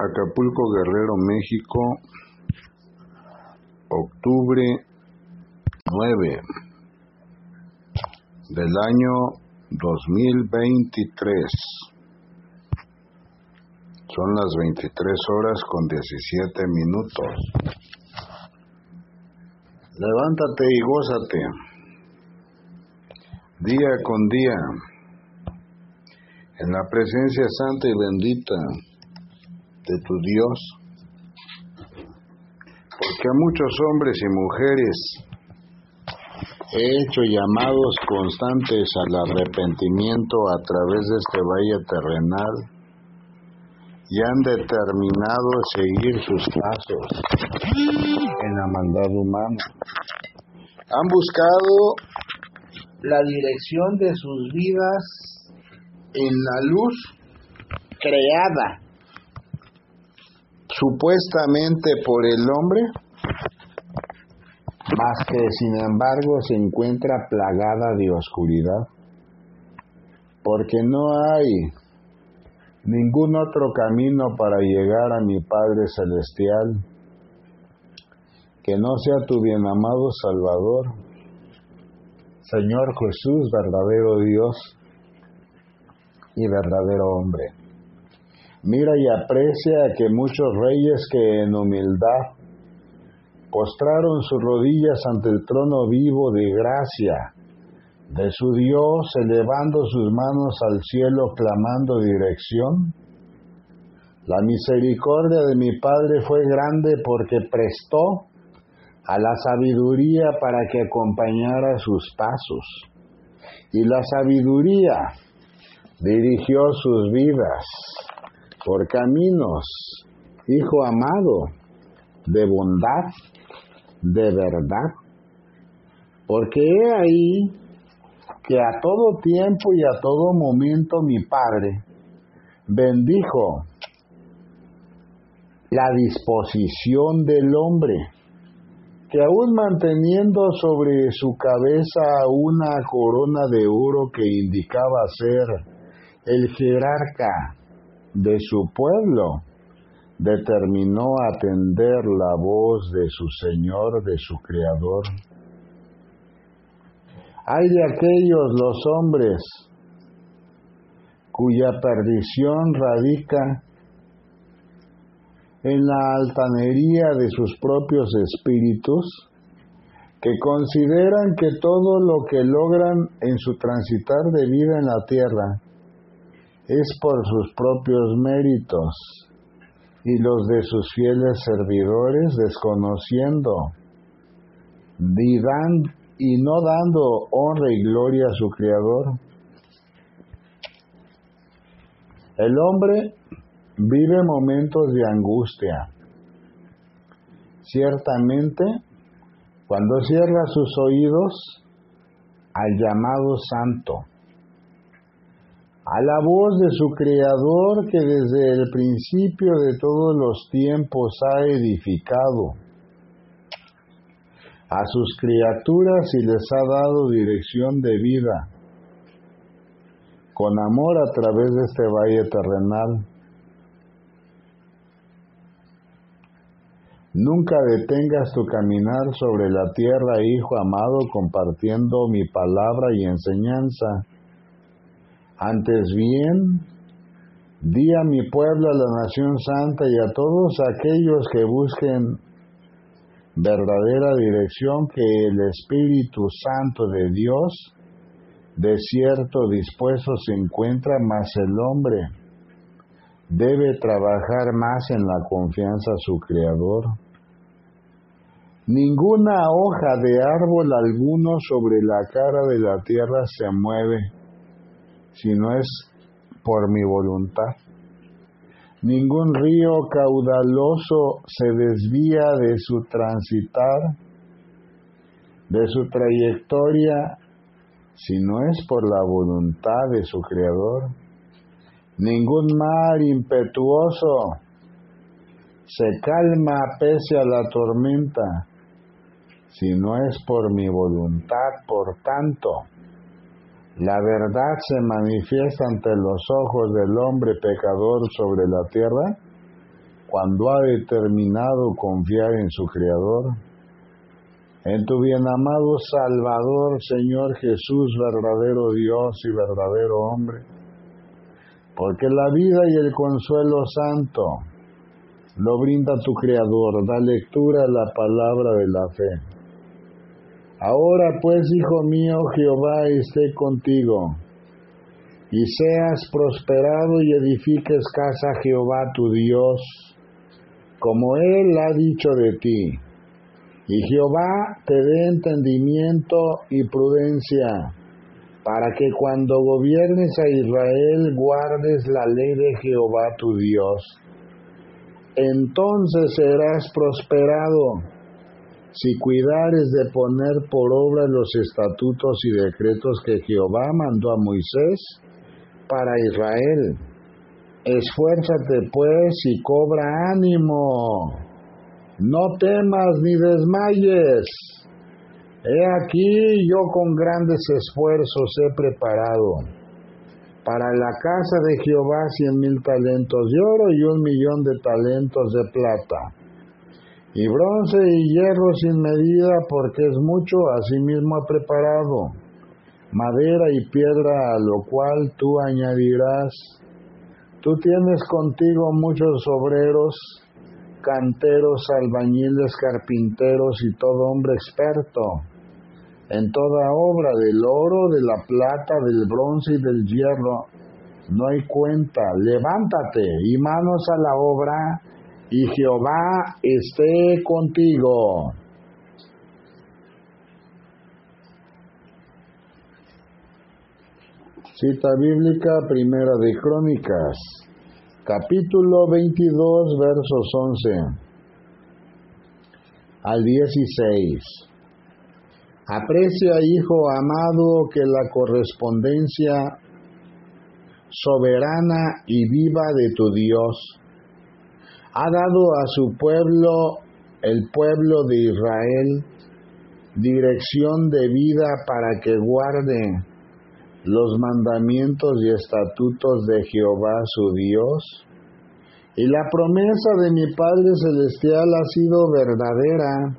Acapulco, Guerrero, México, octubre 9 del año 2023. Son las 23 horas con 17 minutos. Levántate y gózate. Día con día. En la presencia santa y bendita de tu Dios. Porque a muchos hombres y mujeres he hecho llamados constantes al arrepentimiento a través de este valle terrenal y han determinado seguir sus pasos en la maldad humana. Han buscado la dirección de sus vidas en la luz creada supuestamente por el hombre, más que sin embargo se encuentra plagada de oscuridad, porque no hay ningún otro camino para llegar a mi Padre Celestial que no sea tu bien amado Salvador, Señor Jesús, verdadero Dios y verdadero hombre. Mira y aprecia que muchos reyes que en humildad postraron sus rodillas ante el trono vivo de gracia de su Dios, elevando sus manos al cielo, clamando dirección. La misericordia de mi Padre fue grande porque prestó a la sabiduría para que acompañara sus pasos. Y la sabiduría dirigió sus vidas por caminos, Hijo amado, de bondad, de verdad. Porque he ahí que a todo tiempo y a todo momento mi Padre bendijo la disposición del hombre, que aún manteniendo sobre su cabeza una corona de oro que indicaba ser el jerarca de su pueblo, determinó atender la voz de su Señor, de su Creador. Hay de aquellos los hombres cuya perdición radica en la altanería de sus propios espíritus, que consideran que todo lo que logran en su transitar de vida en la tierra es por sus propios méritos y los de sus fieles servidores desconociendo y no dando honra y gloria a su Creador. El hombre vive momentos de angustia. Ciertamente, cuando cierra sus oídos al llamado santo, a la voz de su Creador que desde el principio de todos los tiempos ha edificado. A sus criaturas y les ha dado dirección de vida, con amor a través de este valle terrenal. Nunca detengas tu caminar sobre la tierra, Hijo amado, compartiendo mi palabra y enseñanza antes bien, di a mi pueblo, a la nación santa y a todos aquellos que busquen verdadera dirección que el Espíritu Santo de Dios de cierto dispuesto se encuentra, más el hombre debe trabajar más en la confianza a su Creador. Ninguna hoja de árbol alguno sobre la cara de la tierra se mueve si no es por mi voluntad. Ningún río caudaloso se desvía de su transitar, de su trayectoria, si no es por la voluntad de su Creador. Ningún mar impetuoso se calma pese a la tormenta, si no es por mi voluntad, por tanto la verdad se manifiesta ante los ojos del hombre pecador sobre la tierra cuando ha determinado confiar en su Creador, en tu bienamado Salvador, Señor Jesús, verdadero Dios y verdadero hombre, porque la vida y el consuelo santo lo brinda tu Creador, da lectura a la palabra de la fe. Ahora pues, hijo mío, Jehová esté contigo, y seas prosperado y edifiques casa a Jehová tu Dios, como Él ha dicho de ti. Y Jehová te dé entendimiento y prudencia, para que cuando gobiernes a Israel guardes la ley de Jehová tu Dios. Entonces serás prosperado si cuidares de poner por obra los estatutos y decretos que Jehová mandó a Moisés para Israel. Esfuérzate pues y cobra ánimo. No temas ni desmayes. He aquí yo con grandes esfuerzos he preparado para la casa de Jehová cien mil talentos de oro y un millón de talentos de plata y bronce y hierro sin medida, porque es mucho, asimismo ha preparado, madera y piedra, a lo cual tú añadirás. Tú tienes contigo muchos obreros, canteros, albañiles, carpinteros y todo hombre experto en toda obra del oro, de la plata, del bronce y del hierro. No hay cuenta. Levántate y manos a la obra y Jehová esté contigo. Cita bíblica primera de Crónicas, capítulo 22, versos 11 al 16. Aprecia, hijo amado, que la correspondencia soberana y viva de tu Dios ha dado a su pueblo, el pueblo de Israel, dirección de vida para que guarde los mandamientos y estatutos de Jehová su Dios. Y la promesa de mi Padre Celestial ha sido verdadera,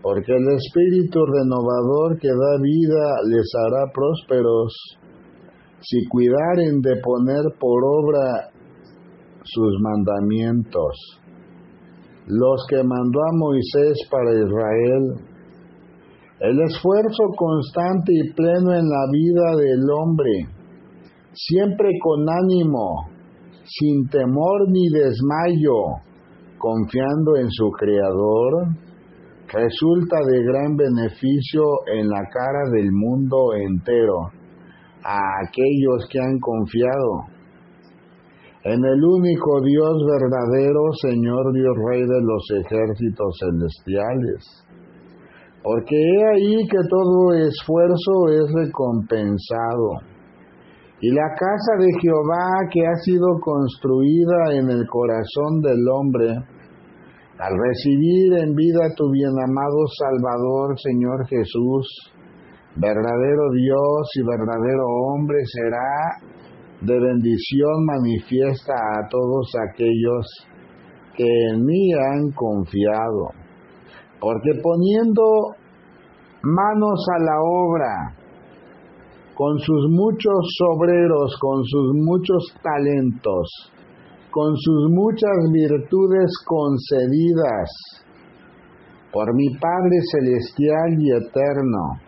porque el Espíritu renovador que da vida les hará prósperos, si cuidaren de poner por obra sus mandamientos, los que mandó a Moisés para Israel, el esfuerzo constante y pleno en la vida del hombre, siempre con ánimo, sin temor ni desmayo, confiando en su Creador, resulta de gran beneficio en la cara del mundo entero a aquellos que han confiado en el único Dios verdadero, Señor Dios Rey de los ejércitos celestiales. Porque he ahí que todo esfuerzo es recompensado. Y la casa de Jehová que ha sido construida en el corazón del hombre, al recibir en vida tu bienamado Salvador, Señor Jesús, verdadero Dios y verdadero hombre, será de bendición manifiesta a todos aquellos que en mí han confiado, porque poniendo manos a la obra, con sus muchos obreros, con sus muchos talentos, con sus muchas virtudes concedidas por mi Padre Celestial y Eterno,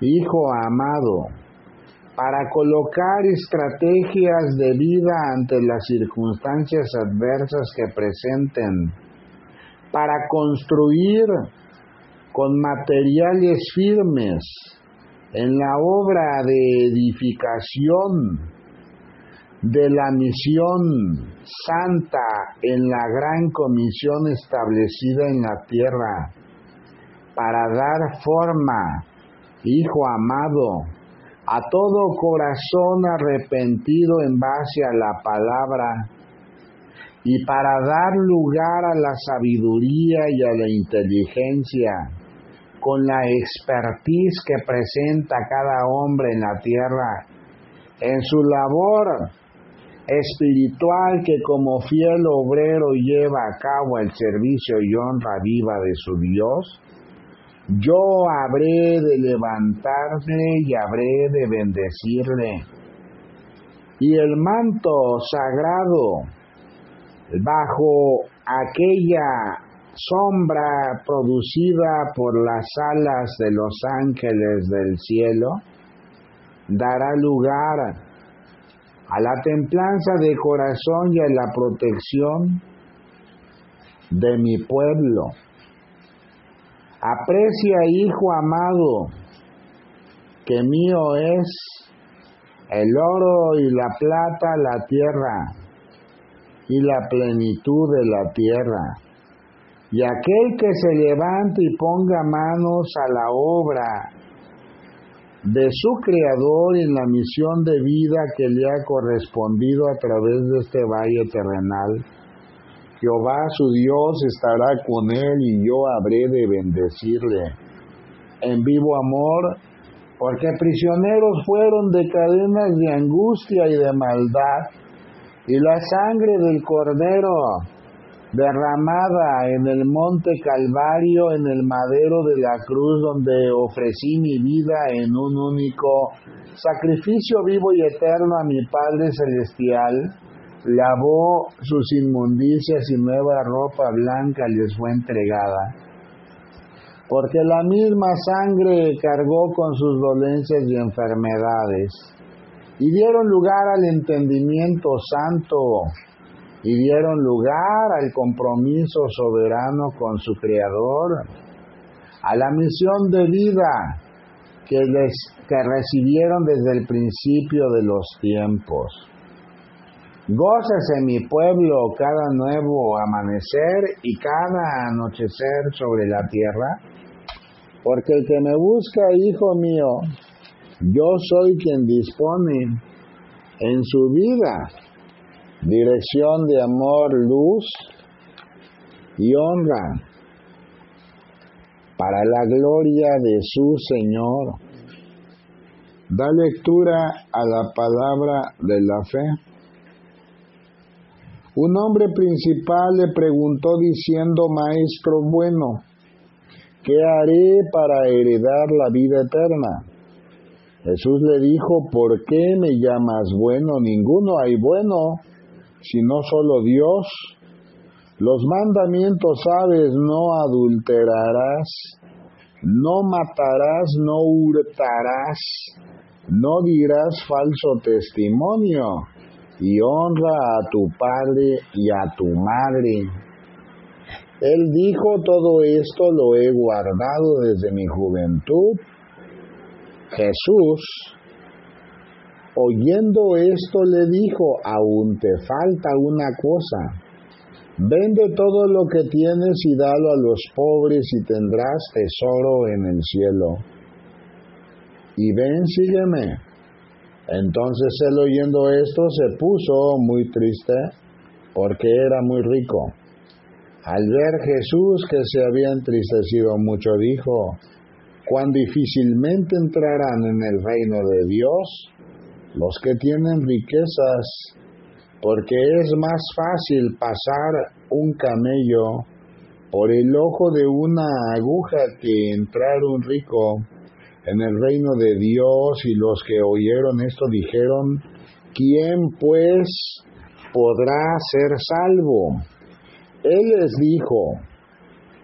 Hijo amado, para colocar estrategias de vida ante las circunstancias adversas que presenten, para construir con materiales firmes en la obra de edificación de la misión santa en la gran comisión establecida en la tierra, para dar forma, Hijo amado, a todo corazón arrepentido en base a la palabra y para dar lugar a la sabiduría y a la inteligencia con la expertise que presenta cada hombre en la tierra en su labor espiritual que como fiel obrero lleva a cabo el servicio y honra viva de su Dios, yo habré de levantarme y habré de bendecirle. Y el manto sagrado bajo aquella sombra producida por las alas de los ángeles del cielo, dará lugar a la templanza de corazón y a la protección de mi pueblo. Aprecia, hijo amado, que mío es el oro y la plata, la tierra y la plenitud de la tierra. Y aquel que se levante y ponga manos a la obra de su Creador en la misión de vida que le ha correspondido a través de este valle terrenal. Jehová su Dios estará con él y yo habré de bendecirle. En vivo amor, porque prisioneros fueron de cadenas de angustia y de maldad, y la sangre del Cordero derramada en el monte Calvario, en el madero de la cruz, donde ofrecí mi vida en un único sacrificio vivo y eterno a mi Padre Celestial, lavó sus inmundicias y nueva ropa blanca les fue entregada. Porque la misma sangre cargó con sus dolencias y enfermedades, y dieron lugar al entendimiento santo y dieron lugar al compromiso soberano con su Creador, a la misión de vida que, les, que recibieron desde el principio de los tiempos. Gócese mi pueblo cada nuevo amanecer y cada anochecer sobre la tierra, porque el que me busca, hijo mío, yo soy quien dispone en su vida dirección de amor, luz y honra para la gloria de su Señor. Da lectura a la palabra de la fe. Un hombre principal le preguntó diciendo, Maestro bueno, ¿qué haré para heredar la vida eterna? Jesús le dijo, ¿por qué me llamas bueno? Ninguno hay bueno sino solo Dios. Los mandamientos sabes, no adulterarás, no matarás, no hurtarás, no dirás falso testimonio, y honra a tu padre y a tu madre. Él dijo, todo esto lo he guardado desde mi juventud. Jesús, Oyendo esto le dijo, aún te falta una cosa. Vende todo lo que tienes y dalo a los pobres y tendrás tesoro en el cielo. Y ven, sígueme. Entonces él oyendo esto se puso muy triste porque era muy rico. Al ver Jesús que se había entristecido mucho, dijo, cuán difícilmente entrarán en el reino de Dios los que tienen riquezas, porque es más fácil pasar un camello por el ojo de una aguja que entrar un rico en el reino de Dios y los que oyeron esto dijeron, ¿quién pues podrá ser salvo? Él les dijo,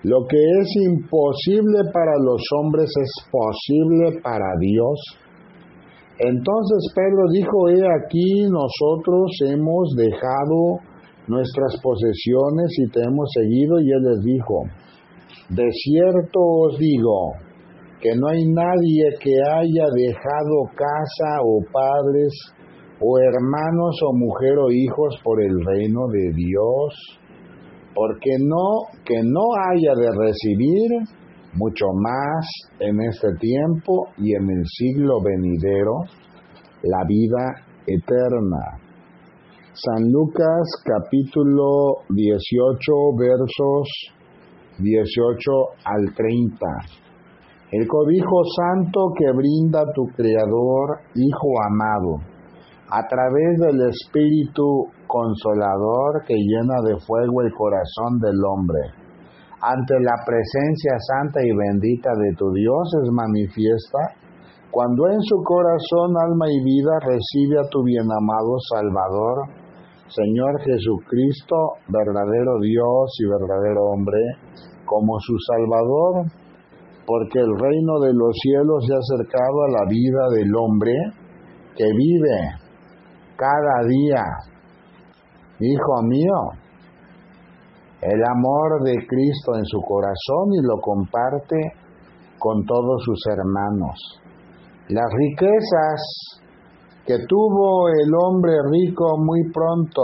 lo que es imposible para los hombres es posible para Dios. Entonces Pedro dijo, he aquí nosotros hemos dejado nuestras posesiones y te hemos seguido y él les dijo, de cierto os digo que no hay nadie que haya dejado casa o padres o hermanos o mujer o hijos por el reino de Dios, porque no que no haya de recibir mucho más en este tiempo y en el siglo venidero, la vida eterna. San Lucas capítulo 18 versos 18 al 30. El cobijo santo que brinda tu Creador, Hijo amado, a través del Espíritu Consolador que llena de fuego el corazón del hombre. Ante la presencia santa y bendita de tu Dios es manifiesta cuando en su corazón, alma y vida recibe a tu bienamado Salvador, Señor Jesucristo, verdadero Dios y verdadero hombre, como su Salvador, porque el reino de los cielos se ha acercado a la vida del hombre que vive cada día. Hijo mío, el amor de Cristo en su corazón y lo comparte con todos sus hermanos. Las riquezas que tuvo el hombre rico muy pronto,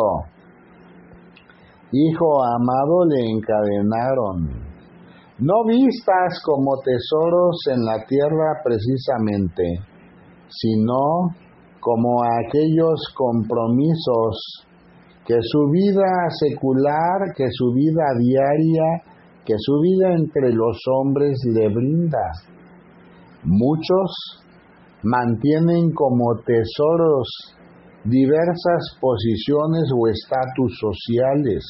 hijo amado, le encadenaron. No vistas como tesoros en la tierra precisamente, sino como aquellos compromisos que su vida secular, que su vida diaria, que su vida entre los hombres le brinda. Muchos mantienen como tesoros diversas posiciones o estatus sociales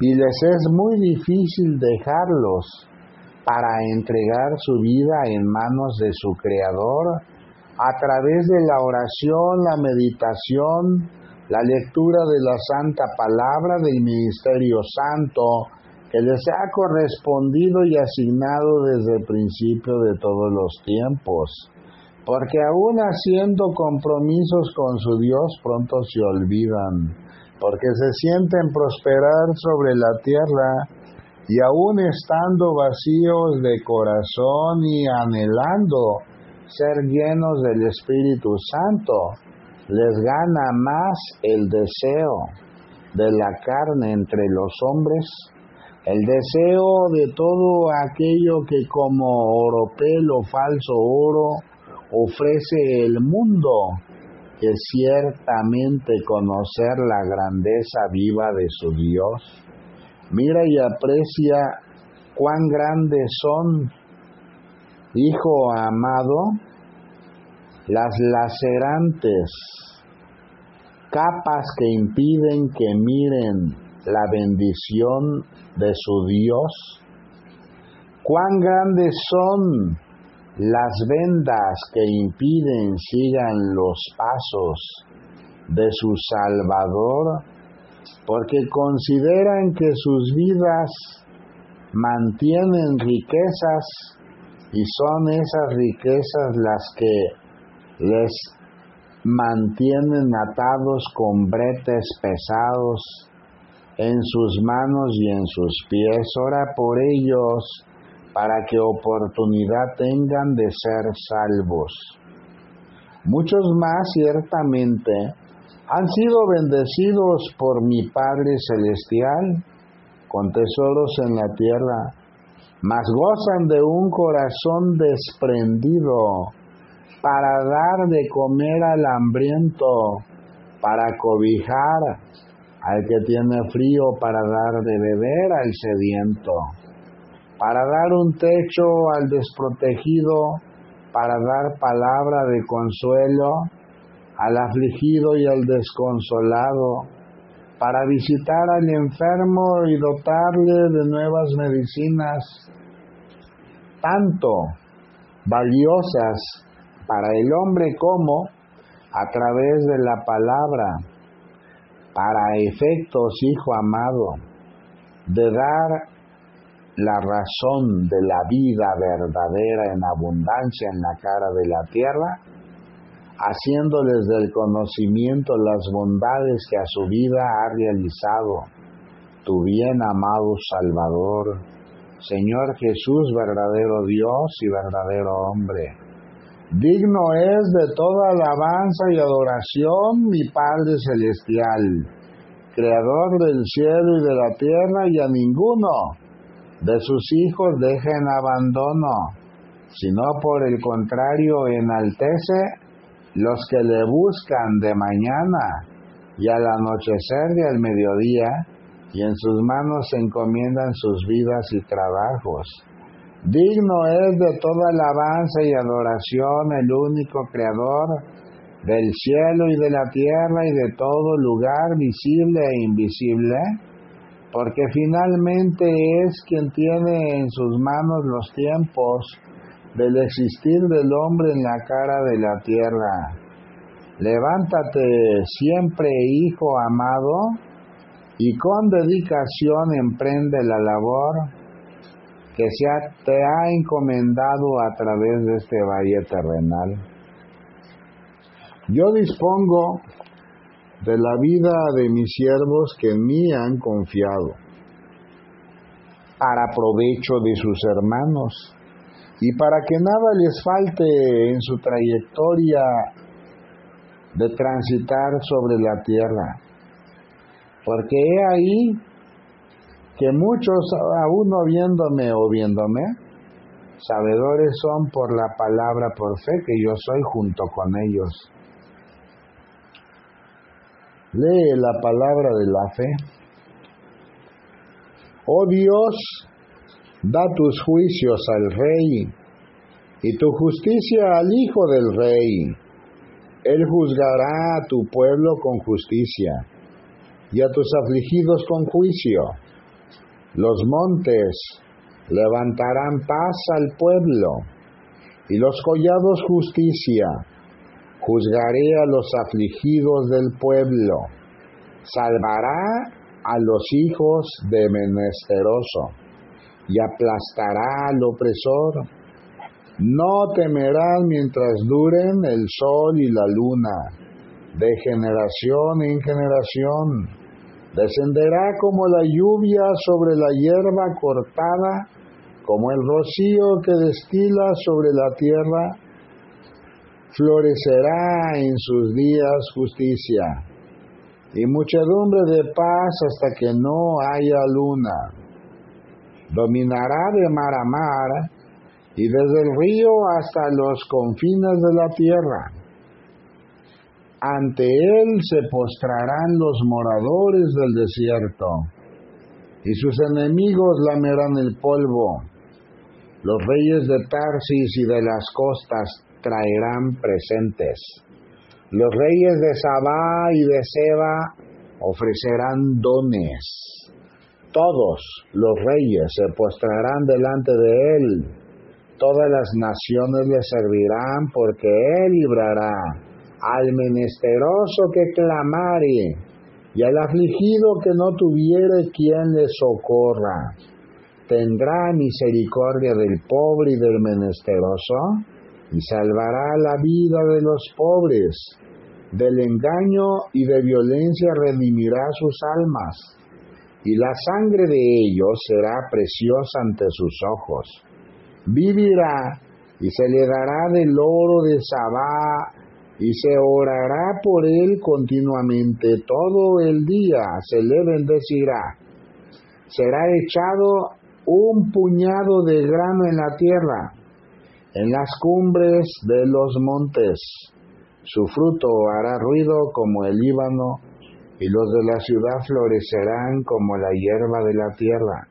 y les es muy difícil dejarlos para entregar su vida en manos de su Creador a través de la oración, la meditación, la lectura de la Santa Palabra del Ministerio Santo que les ha correspondido y asignado desde el principio de todos los tiempos. Porque aún haciendo compromisos con su Dios pronto se olvidan, porque se sienten prosperar sobre la tierra y aún estando vacíos de corazón y anhelando ser llenos del Espíritu Santo, les gana más el deseo de la carne entre los hombres, el deseo de todo aquello que como oropel o falso oro ofrece el mundo, ciertamente conocer la grandeza viva de su Dios. Mira y aprecia cuán grandes son Hijo amado, las lacerantes capas que impiden que miren la bendición de su Dios, cuán grandes son las vendas que impiden sigan los pasos de su Salvador, porque consideran que sus vidas mantienen riquezas y son esas riquezas las que les mantienen atados con bretes pesados en sus manos y en sus pies. Ora por ellos para que oportunidad tengan de ser salvos. Muchos más ciertamente han sido bendecidos por mi Padre Celestial con tesoros en la tierra mas gozan de un corazón desprendido para dar de comer al hambriento, para cobijar al que tiene frío, para dar de beber al sediento, para dar un techo al desprotegido, para dar palabra de consuelo al afligido y al desconsolado, para visitar al enfermo y dotarle de nuevas medicinas, tanto valiosas para el hombre como a través de la palabra, para efectos, hijo amado, de dar la razón de la vida verdadera en abundancia en la cara de la tierra, haciéndoles del conocimiento las bondades que a su vida ha realizado tu bien amado Salvador, Señor Jesús, verdadero Dios y verdadero hombre. Digno es de toda alabanza y adoración mi Padre Celestial, Creador del cielo y de la tierra, y a ninguno de sus hijos deja en abandono, sino por el contrario enaltece los que le buscan de mañana y al anochecer y al mediodía, y en sus manos se encomiendan sus vidas y trabajos. Digno es de toda alabanza y adoración el único Creador, del cielo y de la tierra y de todo lugar visible e invisible, porque finalmente es quien tiene en sus manos los tiempos del existir del hombre en la cara de la tierra. Levántate siempre, hijo amado, y con dedicación emprende la labor que se te ha encomendado a través de este valle terrenal. Yo dispongo de la vida de mis siervos que en mí han confiado, para provecho de sus hermanos y para que nada les falte en su trayectoria de transitar sobre la tierra. Porque he ahí que muchos, aún no viéndome o viéndome, sabedores son por la palabra por fe que yo soy junto con ellos. Lee la palabra de la fe. Oh Dios, da tus juicios al rey y tu justicia al hijo del rey. Él juzgará a tu pueblo con justicia y a tus afligidos con juicio. Los montes levantarán paz al pueblo y los collados justicia. Juzgaré a los afligidos del pueblo. Salvará a los hijos de menesteroso y aplastará al opresor. No temerán mientras duren el sol y la luna, de generación en generación Descenderá como la lluvia sobre la hierba cortada, como el rocío que destila sobre la tierra. Florecerá en sus días justicia y muchedumbre de paz hasta que no haya luna. Dominará de mar a mar y desde el río hasta los confines de la tierra ante él se postrarán los moradores del desierto, y sus enemigos lamerán el polvo. Los reyes de Tarsis y de las costas traerán presentes. Los reyes de Sabá y de Seba ofrecerán dones. Todos los reyes se postrarán delante de él. Todas las naciones le servirán porque él librará al menesteroso que clamare y al afligido que no tuviere quien le socorra. Tendrá misericordia del pobre y del menesteroso y salvará la vida de los pobres. Del engaño y de violencia redimirá sus almas y la sangre de ellos será preciosa ante sus ojos. Vivirá y se le dará del oro de Sabá y se orará por él continuamente todo el día, se le bendecirá. Será echado un puñado de grano en la tierra, en las cumbres de los montes. Su fruto hará ruido como el Líbano, y los de la ciudad florecerán como la hierba de la tierra.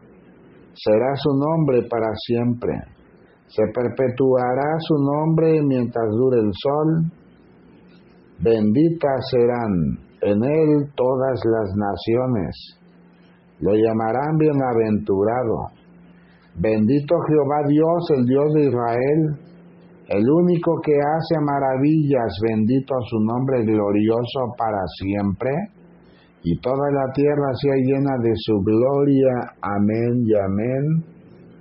Será su nombre para siempre. Se perpetuará su nombre mientras dure el sol benditas serán en él todas las naciones, lo llamarán bienaventurado. Bendito Jehová Dios, el Dios de Israel, el único que hace maravillas, bendito su nombre glorioso para siempre, y toda la tierra sea llena de su gloria. Amén y amén.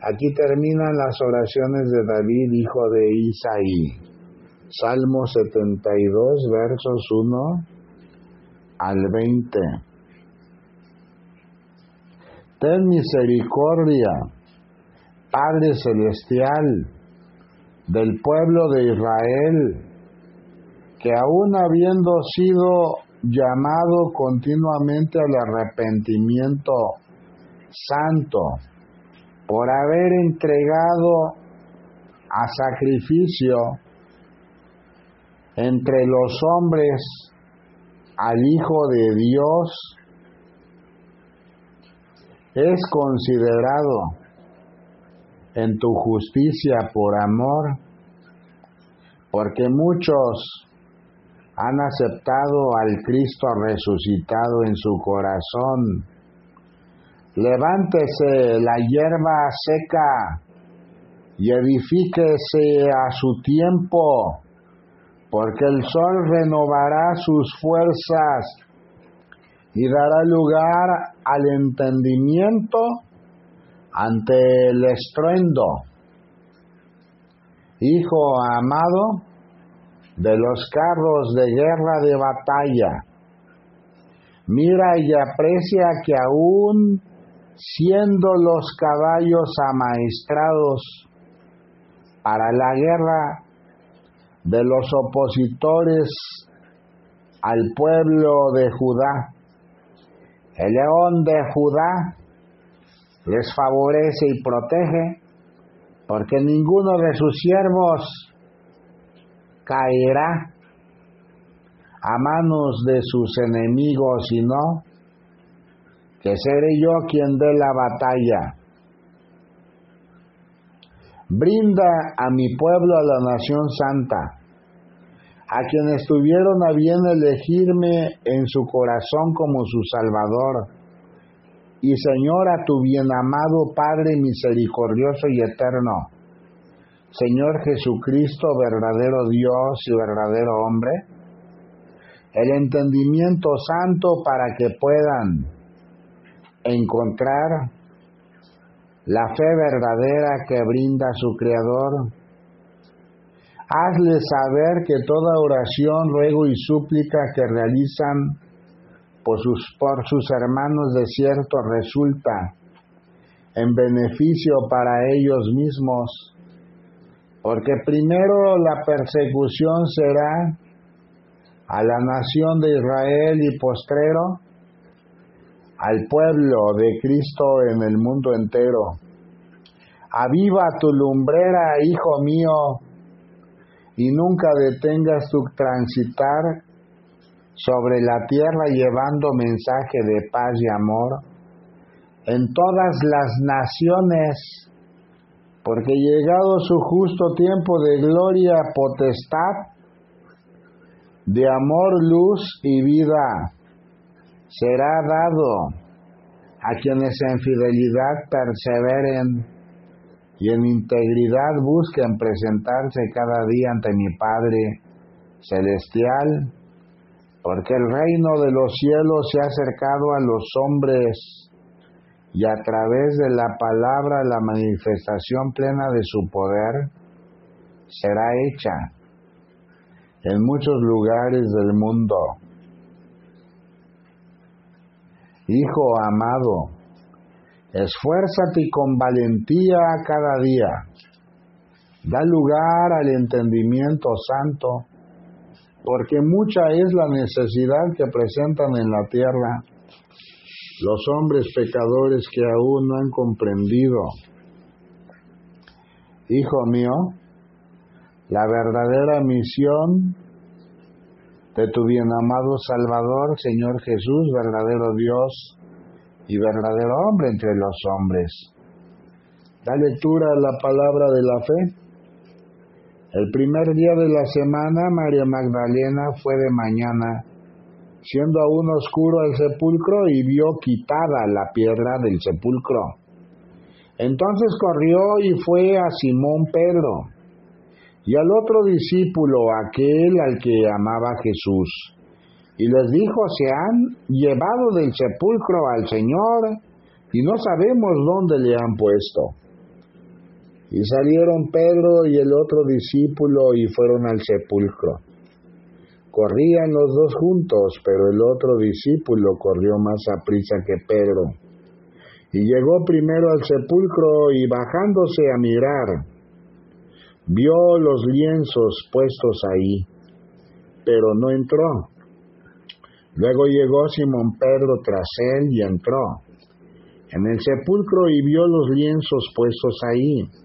Aquí terminan las oraciones de David, hijo de Isaí. Salmo 72, versos 1 al 20. Ten misericordia, Padre Celestial, del pueblo de Israel, que aún habiendo sido llamado continuamente al arrepentimiento santo, por haber entregado a sacrificio entre los hombres al Hijo de Dios es considerado en tu justicia por amor, porque muchos han aceptado al Cristo resucitado en su corazón. Levántese la hierba seca y edifíquese a su tiempo, porque el sol renovará sus fuerzas y dará lugar al entendimiento ante el estruendo. Hijo amado de los carros de guerra de batalla, mira y aprecia que aún siendo los caballos amaestrados para la guerra de los opositores al pueblo de Judá, el león de Judá les favorece y protege, porque ninguno de sus siervos caerá a manos de sus enemigos, sino que seré yo quien dé la batalla. Brinda a mi pueblo a la nación santa a quienes tuvieron a bien elegirme en su corazón como su Salvador. Y Señor, a tu bien amado Padre misericordioso y eterno, Señor Jesucristo, verdadero Dios y verdadero hombre, el entendimiento santo para que puedan encontrar la fe verdadera que brinda su Creador. Hazle saber que toda oración, ruego y súplica que realizan por sus, por sus hermanos de cierto resulta en beneficio para ellos mismos, porque primero la persecución será a la nación de Israel y postrero al pueblo de Cristo en el mundo entero. Aviva tu lumbrera, hijo mío, y nunca detengas tu transitar sobre la tierra llevando mensaje de paz y amor en todas las naciones, porque llegado su justo tiempo de gloria, potestad, de amor, luz y vida, será dado a quienes en fidelidad perseveren y en integridad busquen presentarse cada día ante mi Padre Celestial, porque el reino de los cielos se ha acercado a los hombres y a través de la palabra la manifestación plena de su poder será hecha en muchos lugares del mundo. Hijo amado, Esfuérzate con valentía cada día. Da lugar al entendimiento santo, porque mucha es la necesidad que presentan en la tierra los hombres pecadores que aún no han comprendido. Hijo mío, la verdadera misión de tu bien amado Salvador, Señor Jesús, verdadero Dios, y verdadero hombre entre los hombres. Da lectura a la palabra de la fe. El primer día de la semana, María Magdalena fue de mañana, siendo aún oscuro el sepulcro, y vio quitada la piedra del sepulcro. Entonces corrió y fue a Simón Pedro y al otro discípulo, aquel al que amaba Jesús y les dijo, se han llevado del sepulcro al Señor y no sabemos dónde le han puesto. Y salieron Pedro y el otro discípulo y fueron al sepulcro. Corrían los dos juntos, pero el otro discípulo corrió más a prisa que Pedro. Y llegó primero al sepulcro y bajándose a mirar, vio los lienzos puestos ahí, pero no entró. Luego llegó Simón Pedro tras él y entró en el sepulcro y vio los lienzos puestos ahí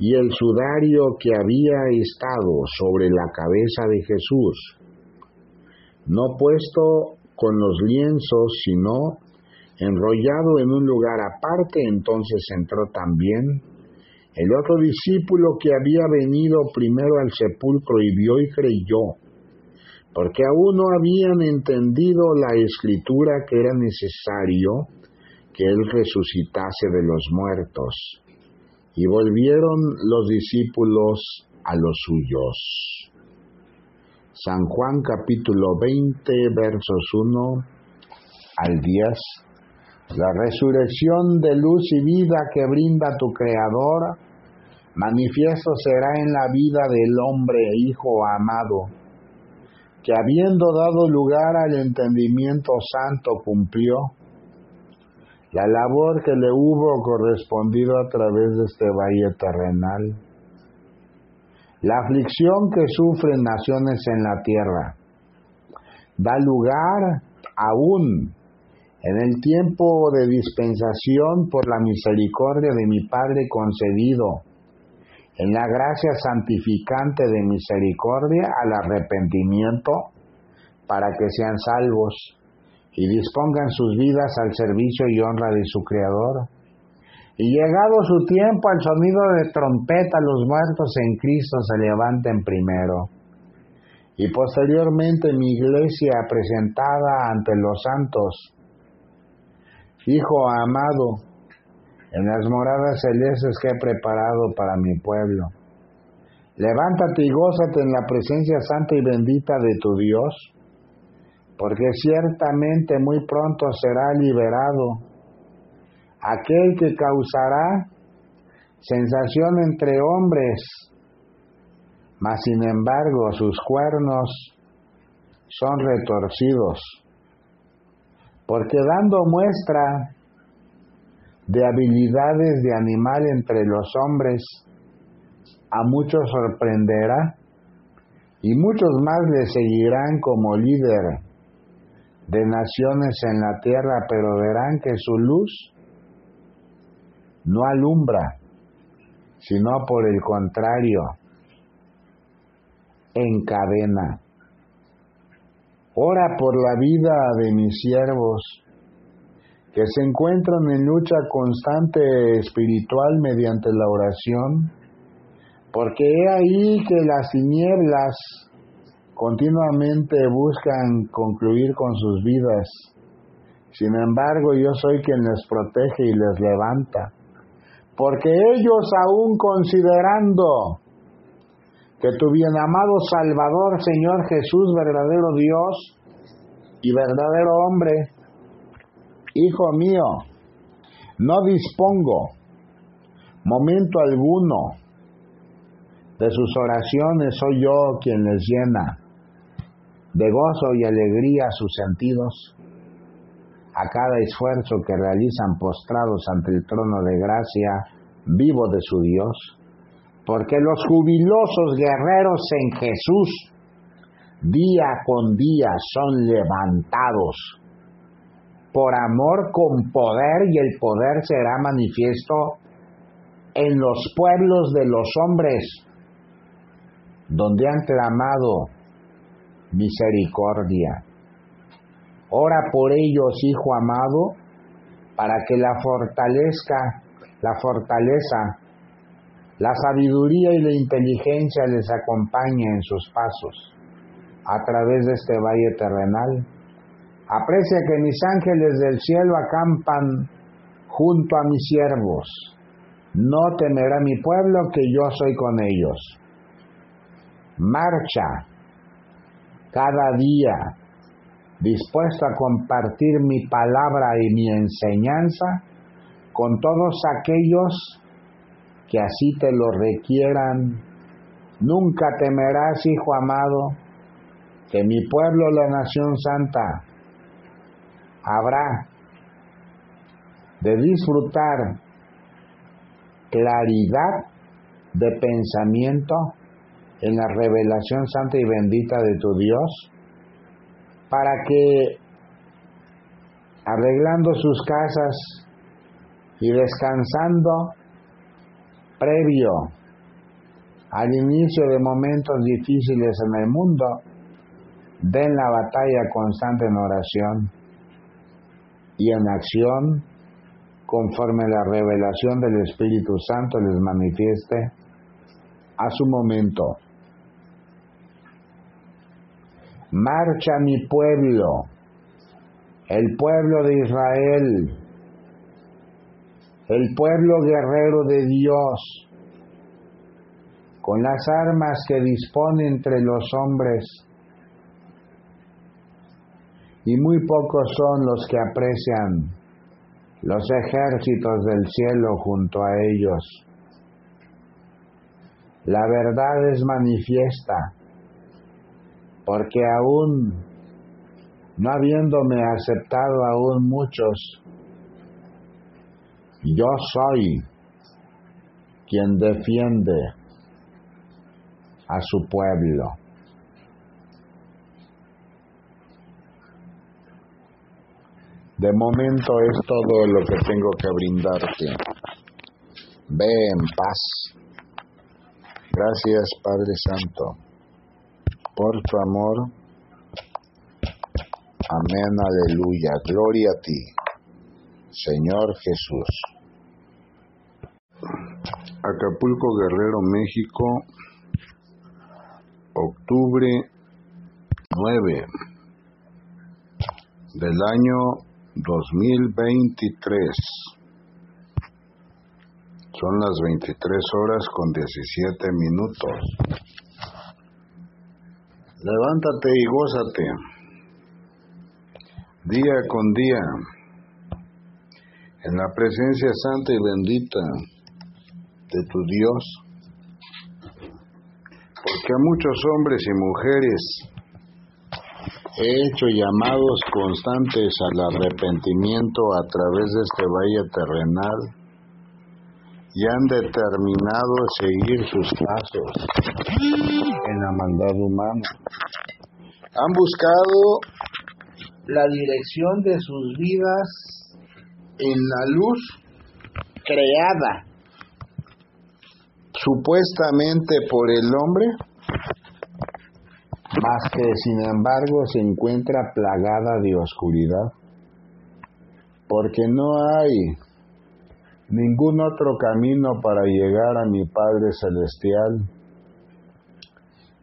y el sudario que había estado sobre la cabeza de Jesús, no puesto con los lienzos, sino enrollado en un lugar aparte, entonces entró también el otro discípulo que había venido primero al sepulcro y vio y creyó porque aún no habían entendido la escritura que era necesario que Él resucitase de los muertos. Y volvieron los discípulos a los suyos. San Juan capítulo 20 versos 1 al 10. La resurrección de luz y vida que brinda tu Creador, manifiesto será en la vida del hombre Hijo amado que habiendo dado lugar al entendimiento santo cumplió la labor que le hubo correspondido a través de este valle terrenal. La aflicción que sufren naciones en la tierra da lugar aún en el tiempo de dispensación por la misericordia de mi Padre concedido en la gracia santificante de misericordia al arrepentimiento para que sean salvos y dispongan sus vidas al servicio y honra de su Creador. Y llegado su tiempo, al sonido de trompeta, los muertos en Cristo se levanten primero. Y posteriormente mi iglesia presentada ante los santos. Hijo amado, en las moradas celestes que he preparado para mi pueblo. Levántate y gózate en la presencia santa y bendita de tu Dios, porque ciertamente muy pronto será liberado. Aquel que causará sensación entre hombres, mas sin embargo sus cuernos son retorcidos, porque dando muestra de habilidades de animal entre los hombres, a muchos sorprenderá y muchos más le seguirán como líder de naciones en la tierra, pero verán que su luz no alumbra, sino por el contrario, encadena. Ora por la vida de mis siervos, que se encuentran en lucha constante espiritual mediante la oración, porque he ahí que las tinieblas continuamente buscan concluir con sus vidas. Sin embargo, yo soy quien les protege y les levanta, porque ellos aún considerando que tu bien amado Salvador, Señor Jesús, verdadero Dios y verdadero hombre, Hijo mío, no dispongo momento alguno de sus oraciones, soy yo quien les llena de gozo y alegría sus sentidos a cada esfuerzo que realizan postrados ante el trono de gracia vivo de su Dios, porque los jubilosos guerreros en Jesús día con día son levantados. Por amor con poder y el poder será manifiesto en los pueblos de los hombres, donde han clamado misericordia. Ora por ellos, Hijo amado, para que la fortalezca, la fortaleza, la sabiduría y la inteligencia les acompañe en sus pasos a través de este valle terrenal Aprecia que mis ángeles del cielo acampan junto a mis siervos. No temerá mi pueblo que yo soy con ellos. Marcha cada día dispuesto a compartir mi palabra y mi enseñanza con todos aquellos que así te lo requieran. Nunca temerás, Hijo amado, que mi pueblo, la nación santa, habrá de disfrutar claridad de pensamiento en la revelación santa y bendita de tu Dios, para que arreglando sus casas y descansando previo al inicio de momentos difíciles en el mundo, den la batalla constante en oración y en acción conforme la revelación del Espíritu Santo les manifieste a su momento. Marcha mi pueblo, el pueblo de Israel, el pueblo guerrero de Dios, con las armas que dispone entre los hombres. Y muy pocos son los que aprecian los ejércitos del cielo junto a ellos. La verdad es manifiesta, porque aún, no habiéndome aceptado aún muchos, yo soy quien defiende a su pueblo. De momento es todo lo que tengo que brindarte. Ve en paz. Gracias Padre Santo por tu amor. Amén, aleluya. Gloria a ti, Señor Jesús. Acapulco Guerrero, México, octubre 9 del año 2023. Son las 23 horas con 17 minutos. Levántate y gózate. Día con día. En la presencia santa y bendita de tu Dios. Porque a muchos hombres y mujeres He hecho llamados constantes al arrepentimiento a través de este valle terrenal y han determinado seguir sus pasos en la maldad humana. Han buscado la dirección de sus vidas en la luz creada supuestamente por el hombre mas que sin embargo se encuentra plagada de oscuridad, porque no hay ningún otro camino para llegar a mi Padre Celestial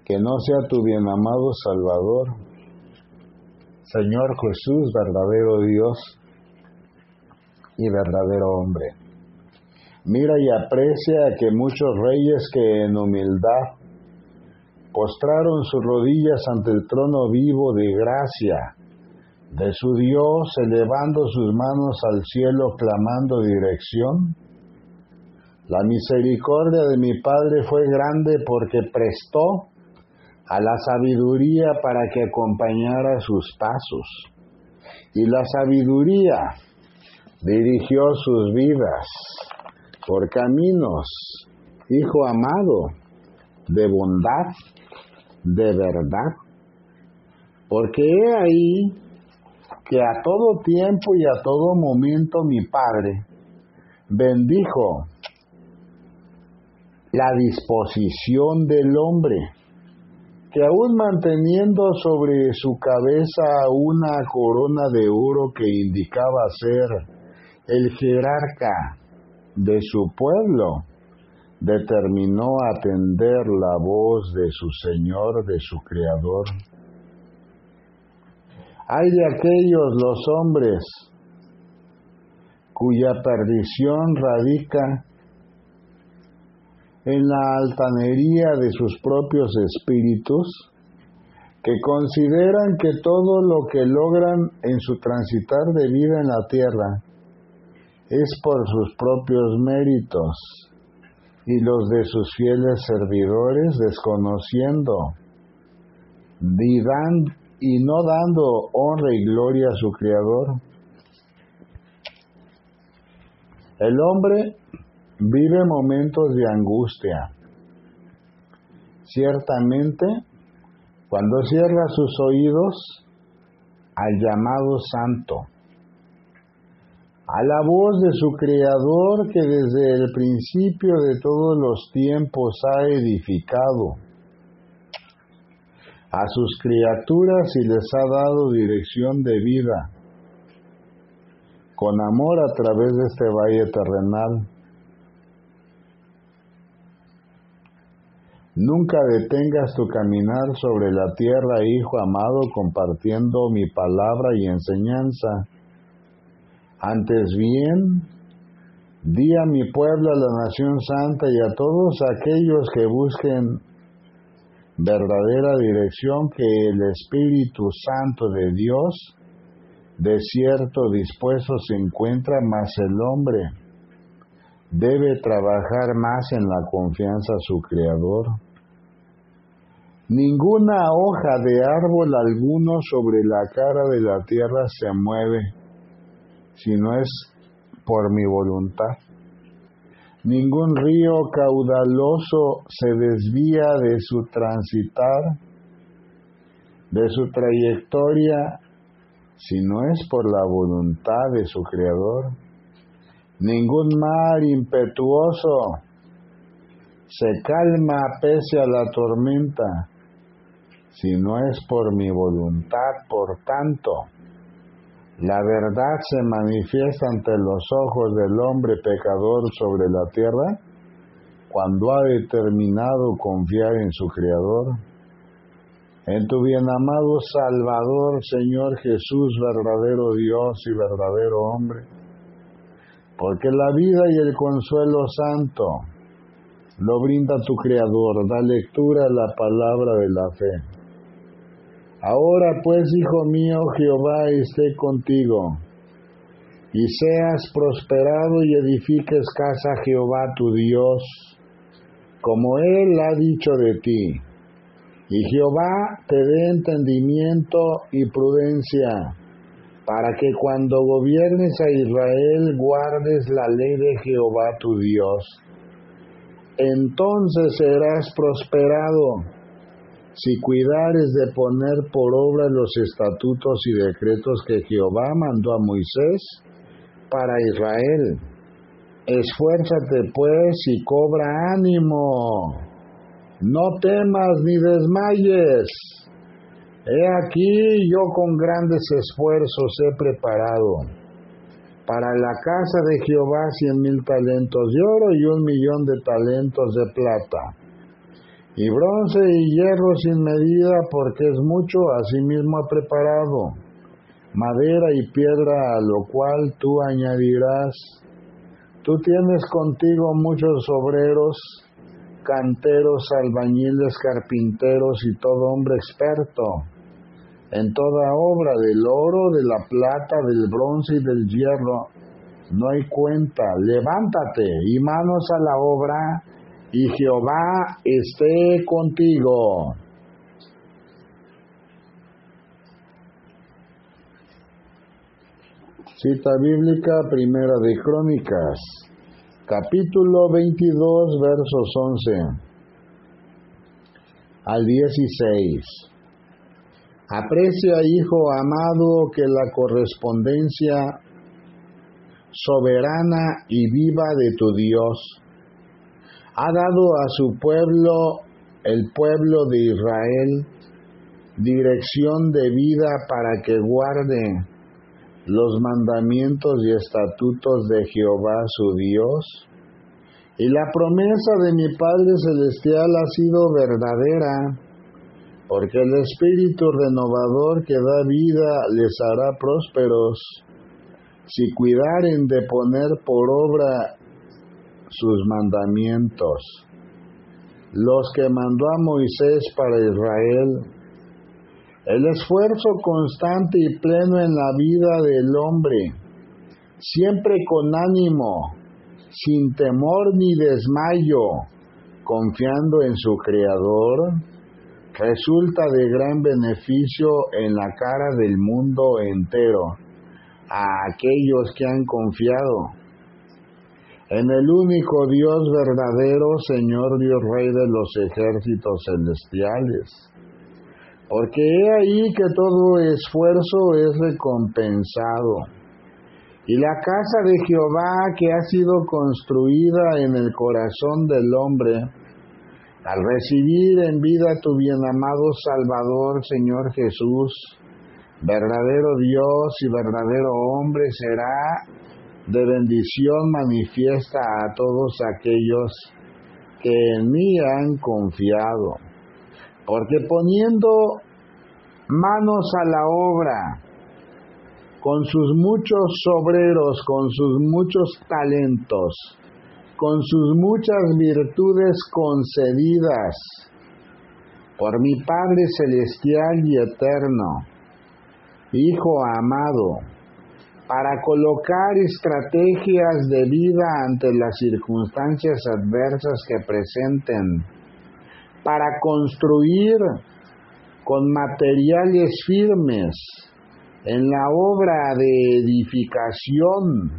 que no sea tu bien amado Salvador, Señor Jesús, verdadero Dios y verdadero hombre. Mira y aprecia que muchos reyes que en humildad postraron sus rodillas ante el trono vivo de gracia de su Dios, elevando sus manos al cielo, clamando dirección. La misericordia de mi Padre fue grande porque prestó a la sabiduría para que acompañara sus pasos. Y la sabiduría dirigió sus vidas por caminos, Hijo amado, de bondad de verdad. Porque he ahí que a todo tiempo y a todo momento mi Padre bendijo la disposición del hombre, que aún manteniendo sobre su cabeza una corona de oro que indicaba ser el jerarca de su pueblo, determinó atender la voz de su Señor, de su Creador. Hay de aquellos los hombres cuya perdición radica en la altanería de sus propios espíritus, que consideran que todo lo que logran en su transitar de vida en la tierra es por sus propios méritos y los de sus fieles servidores desconociendo y no dando honra y gloria a su Creador. El hombre vive momentos de angustia. Ciertamente, cuando cierra sus oídos al llamado santo, a la voz de su Creador que desde el principio de todos los tiempos ha edificado a sus criaturas y les ha dado dirección de vida con amor a través de este valle terrenal. Nunca detengas tu caminar sobre la tierra, Hijo amado, compartiendo mi palabra y enseñanza. Antes bien, di a mi pueblo, a la nación santa y a todos aquellos que busquen verdadera dirección que el Espíritu Santo de Dios de cierto dispuesto se encuentra, más el hombre debe trabajar más en la confianza a su Creador. Ninguna hoja de árbol alguno sobre la cara de la tierra se mueve, si no es por mi voluntad. Ningún río caudaloso se desvía de su transitar, de su trayectoria, si no es por la voluntad de su Creador. Ningún mar impetuoso se calma pese a la tormenta, si no es por mi voluntad. Por tanto, la verdad se manifiesta ante los ojos del hombre pecador sobre la tierra cuando ha determinado confiar en su Creador. En tu bienamado Salvador, Señor Jesús, verdadero Dios y verdadero hombre, porque la vida y el consuelo santo lo brinda tu Creador. Da lectura a la palabra de la fe. Ahora pues, hijo mío, Jehová esté contigo, y seas prosperado y edifiques casa a Jehová tu Dios, como Él ha dicho de ti. Y Jehová te dé entendimiento y prudencia, para que cuando gobiernes a Israel guardes la ley de Jehová tu Dios. Entonces serás prosperado si cuidares de poner por obra los estatutos y decretos que Jehová mandó a Moisés para Israel. Esfuérzate pues y cobra ánimo. No temas ni desmayes. He aquí yo con grandes esfuerzos he preparado para la casa de Jehová cien mil talentos de oro y un millón de talentos de plata y bronce y hierro sin medida, porque es mucho, asimismo ha preparado, madera y piedra, a lo cual tú añadirás. Tú tienes contigo muchos obreros, canteros, albañiles, carpinteros y todo hombre experto en toda obra del oro, de la plata, del bronce y del hierro. No hay cuenta. Levántate y manos a la obra y Jehová esté contigo. Cita bíblica primera de Crónicas, capítulo 22, versos 11 al 16. Aprecia, hijo amado, que la correspondencia soberana y viva de tu Dios ha dado a su pueblo, el pueblo de Israel, dirección de vida para que guarde los mandamientos y estatutos de Jehová su Dios. Y la promesa de mi Padre Celestial ha sido verdadera, porque el Espíritu renovador que da vida les hará prósperos, si cuidaren de poner por obra sus mandamientos, los que mandó a Moisés para Israel, el esfuerzo constante y pleno en la vida del hombre, siempre con ánimo, sin temor ni desmayo, confiando en su Creador, resulta de gran beneficio en la cara del mundo entero a aquellos que han confiado en el único Dios verdadero, Señor Dios Rey de los ejércitos celestiales. Porque he ahí que todo esfuerzo es recompensado. Y la casa de Jehová que ha sido construida en el corazón del hombre, al recibir en vida tu bienamado Salvador, Señor Jesús, verdadero Dios y verdadero hombre, será de bendición manifiesta a todos aquellos que en mí han confiado, porque poniendo manos a la obra, con sus muchos obreros, con sus muchos talentos, con sus muchas virtudes concedidas por mi Padre Celestial y Eterno, Hijo amado, para colocar estrategias de vida ante las circunstancias adversas que presenten, para construir con materiales firmes en la obra de edificación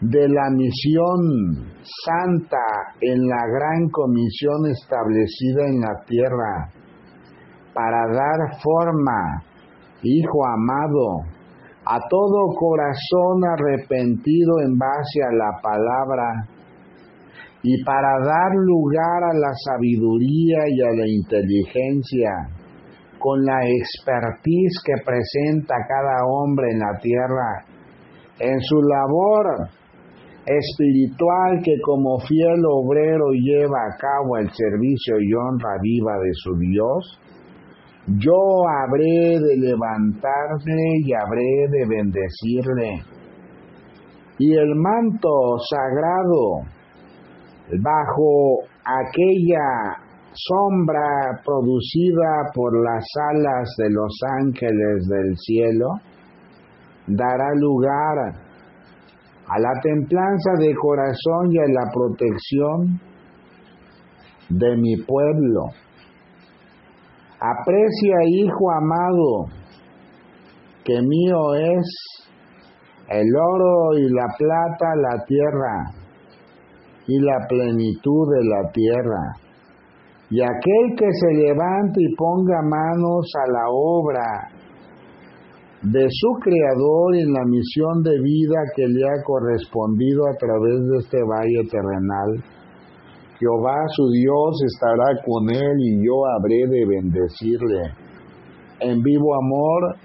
de la misión santa en la gran comisión establecida en la tierra para dar forma, Hijo amado, a todo corazón arrepentido en base a la palabra y para dar lugar a la sabiduría y a la inteligencia con la expertise que presenta cada hombre en la tierra en su labor espiritual que como fiel obrero lleva a cabo el servicio y honra viva de su Dios, yo habré de levantarle y habré de bendecirle. Y el manto sagrado, bajo aquella sombra producida por las alas de los ángeles del cielo, dará lugar a la templanza de corazón y a la protección de mi pueblo. Aprecia, hijo amado, que mío es el oro y la plata, la tierra y la plenitud de la tierra. Y aquel que se levante y ponga manos a la obra de su Creador en la misión de vida que le ha correspondido a través de este valle terrenal. Jehová su Dios estará con él y yo habré de bendecirle. En vivo amor,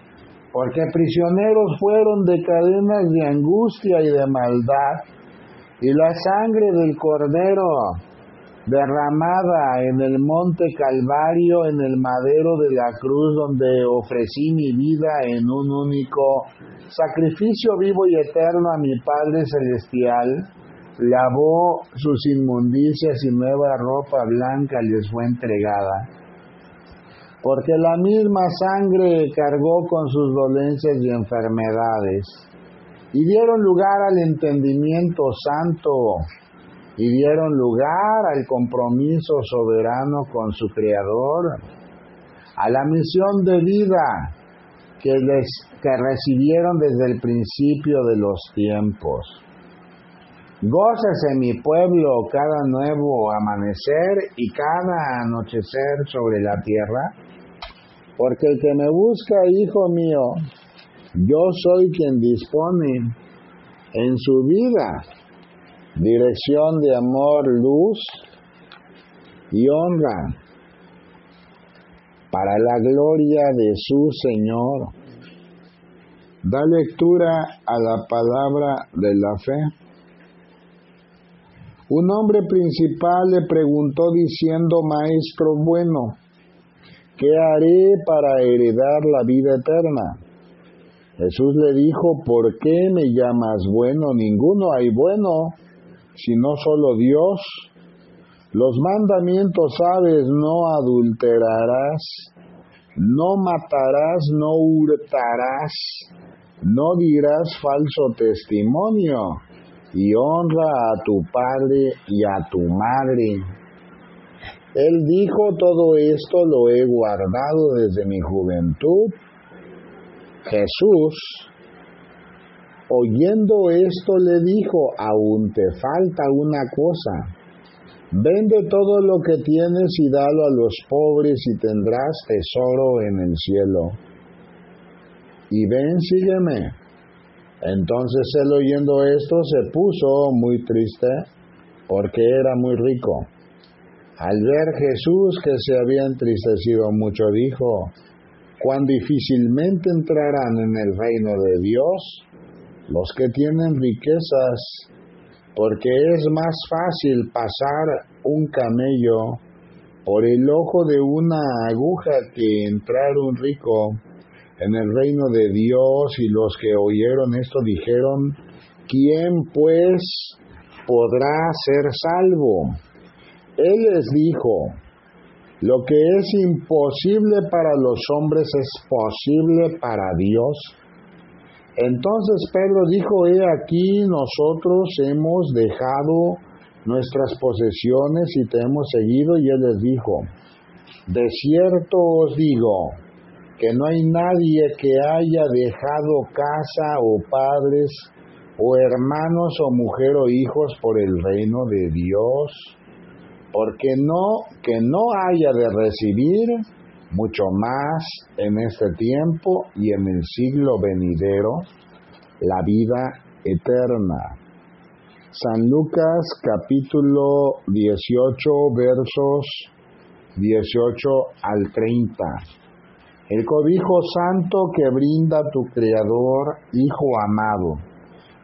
porque prisioneros fueron de cadenas de angustia y de maldad, y la sangre del Cordero derramada en el monte Calvario, en el madero de la cruz, donde ofrecí mi vida en un único sacrificio vivo y eterno a mi Padre Celestial, lavó sus inmundicias y nueva ropa blanca les fue entregada. Porque la misma sangre cargó con sus dolencias y enfermedades, y dieron lugar al entendimiento santo y dieron lugar al compromiso soberano con su Creador, a la misión de vida que, les, que recibieron desde el principio de los tiempos. Gócese mi pueblo cada nuevo amanecer y cada anochecer sobre la tierra, porque el que me busca, hijo mío, yo soy quien dispone en su vida dirección de amor, luz y honra para la gloria de su Señor. Da lectura a la palabra de la fe. Un hombre principal le preguntó diciendo, Maestro bueno, ¿qué haré para heredar la vida eterna? Jesús le dijo, ¿por qué me llamas bueno? Ninguno hay bueno sino solo Dios. Los mandamientos sabes, no adulterarás, no matarás, no hurtarás, no dirás falso testimonio, y honra a tu padre y a tu madre. Él dijo, todo esto lo he guardado desde mi juventud. Jesús, Oyendo esto le dijo, aún te falta una cosa. Vende todo lo que tienes y dalo a los pobres y tendrás tesoro en el cielo. Y ven, sígueme. Entonces él oyendo esto se puso muy triste porque era muy rico. Al ver Jesús que se había entristecido mucho, dijo, cuán difícilmente entrarán en el reino de Dios los que tienen riquezas, porque es más fácil pasar un camello por el ojo de una aguja que entrar un rico en el reino de Dios y los que oyeron esto dijeron, ¿quién pues podrá ser salvo? Él les dijo, lo que es imposible para los hombres es posible para Dios. Entonces Pedro dijo, he aquí nosotros hemos dejado nuestras posesiones y te hemos seguido y él les dijo, de cierto os digo que no hay nadie que haya dejado casa o padres o hermanos o mujer o hijos por el reino de Dios porque no que no haya de recibir mucho más en este tiempo y en el siglo venidero la vida eterna. San Lucas capítulo 18 versos 18 al 30. El cobijo santo que brinda tu Creador, Hijo amado,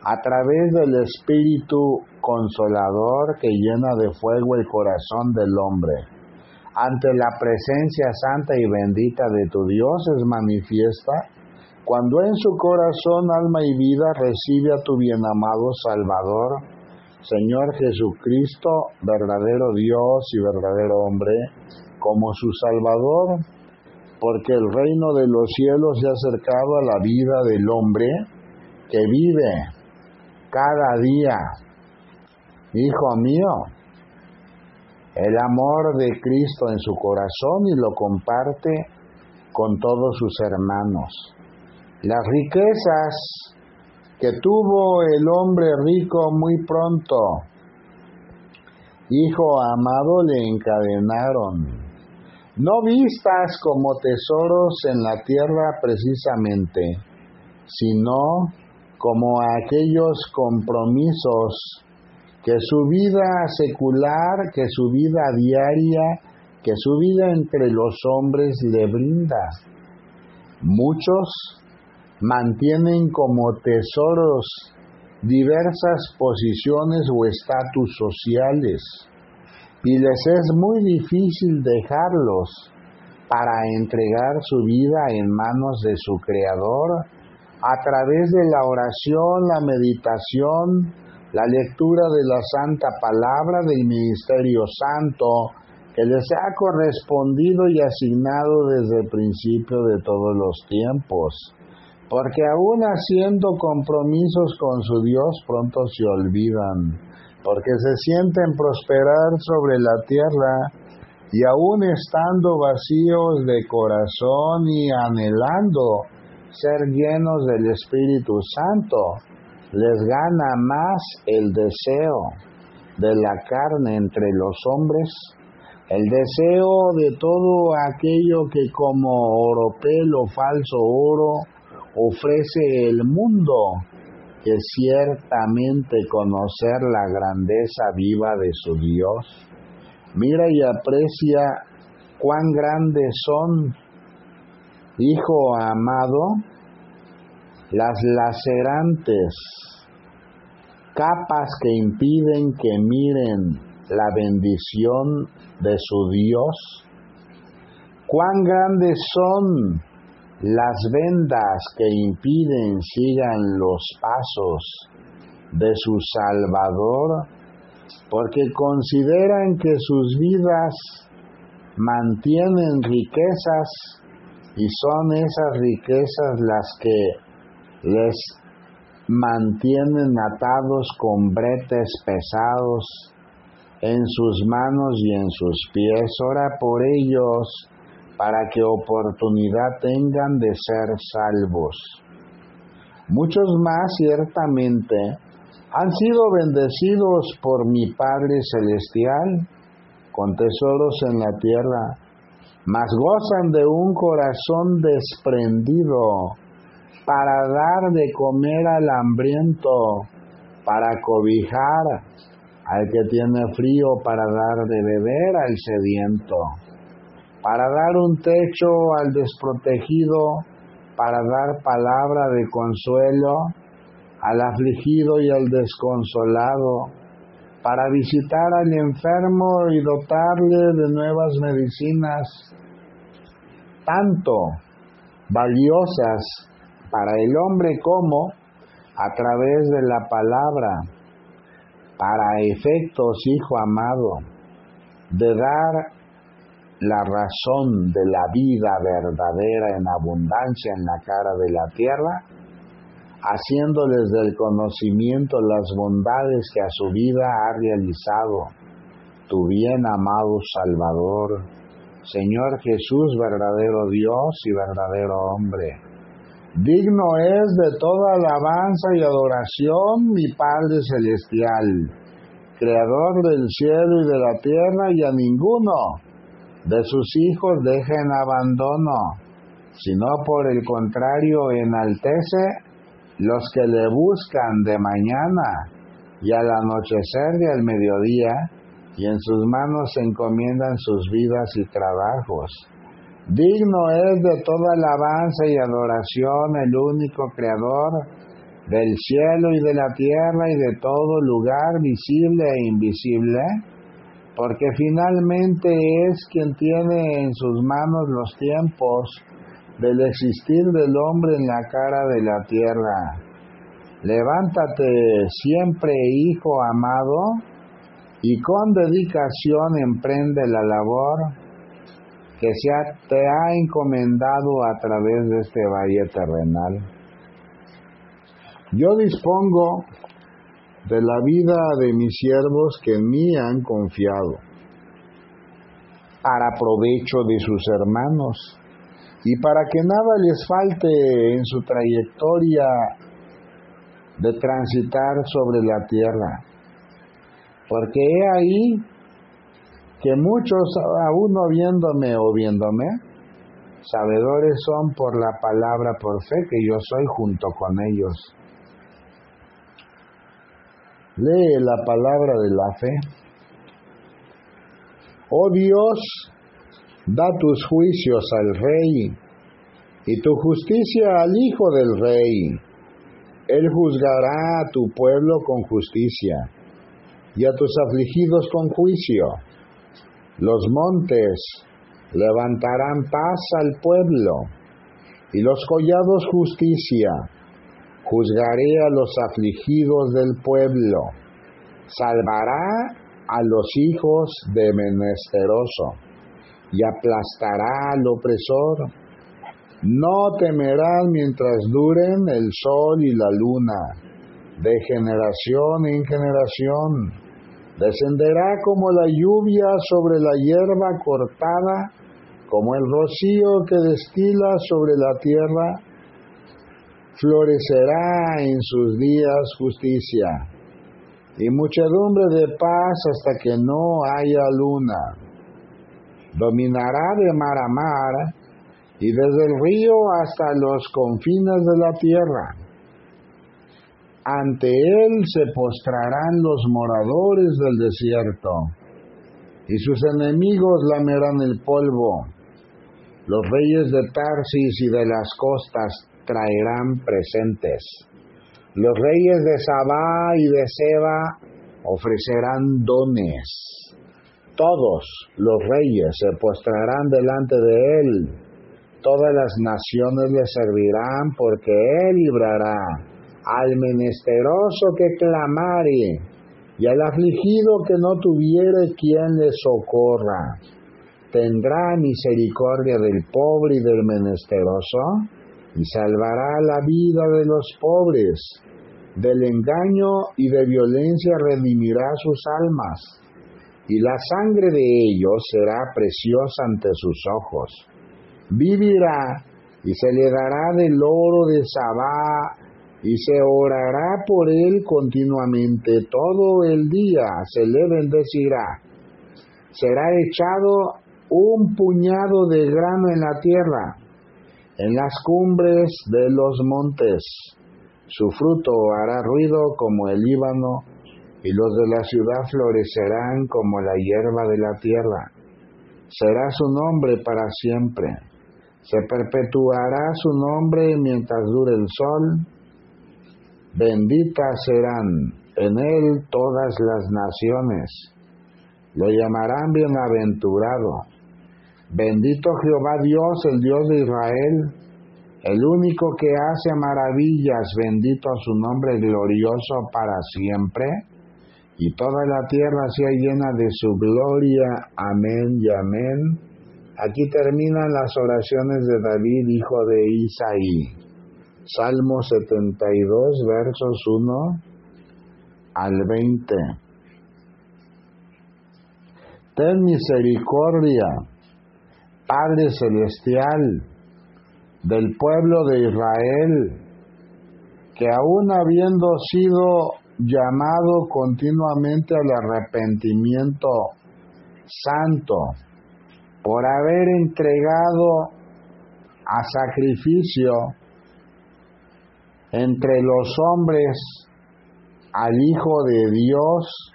a través del Espíritu consolador que llena de fuego el corazón del hombre. Ante la presencia santa y bendita de tu Dios es manifiesta cuando en su corazón, alma y vida recibe a tu bienamado Salvador, Señor Jesucristo, verdadero Dios y verdadero hombre, como su Salvador, porque el reino de los cielos se ha acercado a la vida del hombre que vive cada día Hijo mío, el amor de Cristo en su corazón y lo comparte con todos sus hermanos. Las riquezas que tuvo el hombre rico muy pronto, hijo amado, le encadenaron. No vistas como tesoros en la tierra precisamente, sino como aquellos compromisos que su vida secular, que su vida diaria, que su vida entre los hombres le brinda. Muchos mantienen como tesoros diversas posiciones o estatus sociales y les es muy difícil dejarlos para entregar su vida en manos de su Creador a través de la oración, la meditación, la lectura de la Santa Palabra del Ministerio Santo que les ha correspondido y asignado desde el principio de todos los tiempos. Porque aún haciendo compromisos con su Dios pronto se olvidan, porque se sienten prosperar sobre la tierra y aún estando vacíos de corazón y anhelando ser llenos del Espíritu Santo, les gana más el deseo de la carne entre los hombres, el deseo de todo aquello que como oropel o falso oro ofrece el mundo, que ciertamente conocer la grandeza viva de su Dios. Mira y aprecia cuán grandes son, Hijo amado, las lacerantes capas que impiden que miren la bendición de su Dios? ¿Cuán grandes son las vendas que impiden sigan los pasos de su Salvador? Porque consideran que sus vidas mantienen riquezas y son esas riquezas las que les mantienen atados con bretes pesados en sus manos y en sus pies. Ora por ellos para que oportunidad tengan de ser salvos. Muchos más ciertamente han sido bendecidos por mi Padre Celestial con tesoros en la tierra, mas gozan de un corazón desprendido para dar de comer al hambriento, para cobijar al que tiene frío, para dar de beber al sediento, para dar un techo al desprotegido, para dar palabra de consuelo al afligido y al desconsolado, para visitar al enfermo y dotarle de nuevas medicinas, tanto valiosas para el hombre como a través de la palabra, para efectos, hijo amado, de dar la razón de la vida verdadera en abundancia en la cara de la tierra, haciéndoles del conocimiento las bondades que a su vida ha realizado tu bien amado Salvador, Señor Jesús, verdadero Dios y verdadero hombre. Digno es de toda alabanza y adoración mi Padre Celestial, Creador del cielo y de la tierra, y a ninguno de sus hijos deja en abandono, sino por el contrario enaltece los que le buscan de mañana y al anochecer y al mediodía, y en sus manos se encomiendan sus vidas y trabajos. Digno es de toda alabanza y adoración el único creador del cielo y de la tierra y de todo lugar visible e invisible, porque finalmente es quien tiene en sus manos los tiempos del existir del hombre en la cara de la tierra. Levántate siempre, hijo amado, y con dedicación emprende la labor que se te ha encomendado a través de este valle terrenal. Yo dispongo de la vida de mis siervos que en mí han confiado, para provecho de sus hermanos y para que nada les falte en su trayectoria de transitar sobre la tierra. Porque he ahí que muchos, aún no viéndome o viéndome, sabedores son por la palabra por fe que yo soy junto con ellos. Lee la palabra de la fe. Oh Dios, da tus juicios al rey y tu justicia al hijo del rey. Él juzgará a tu pueblo con justicia y a tus afligidos con juicio. Los montes levantarán paz al pueblo y los collados justicia. Juzgaré a los afligidos del pueblo. Salvará a los hijos de menesteroso y aplastará al opresor. No temerán mientras duren el sol y la luna, de generación en generación. Descenderá como la lluvia sobre la hierba cortada, como el rocío que destila sobre la tierra. Florecerá en sus días justicia y muchedumbre de paz hasta que no haya luna dominará de mar a mar y desde el río hasta los confines de la tierra. Ante él se postrarán los moradores del desierto y sus enemigos lamerán el polvo. Los reyes de Tarsis y de las costas traerán presentes. Los reyes de Sabá y de Seba ofrecerán dones todos los reyes se postrarán delante de él. Todas las naciones le servirán porque él librará al menesteroso que clamare y al afligido que no tuviere quien le socorra. Tendrá misericordia del pobre y del menesteroso y salvará la vida de los pobres. Del engaño y de violencia redimirá sus almas y la sangre de ellos será preciosa ante sus ojos. Vivirá y se le dará del oro de Sabá y se orará por él continuamente todo el día, se le bendecirá. Será echado un puñado de grano en la tierra, en las cumbres de los montes. Su fruto hará ruido como el Líbano y los de la ciudad florecerán como la hierba de la tierra. Será su nombre para siempre. Se perpetuará su nombre mientras dure el sol. Benditas serán en él todas las naciones. Lo llamarán bienaventurado. Bendito Jehová Dios, el Dios de Israel, el único que hace maravillas, bendito su nombre glorioso para siempre, y toda la tierra sea llena de su gloria. Amén y amén. Aquí terminan las oraciones de David, hijo de Isaí. Salmo 72, versos 1 al 20. Ten misericordia, Padre Celestial, del pueblo de Israel, que aún habiendo sido llamado continuamente al arrepentimiento santo, por haber entregado a sacrificio entre los hombres al Hijo de Dios,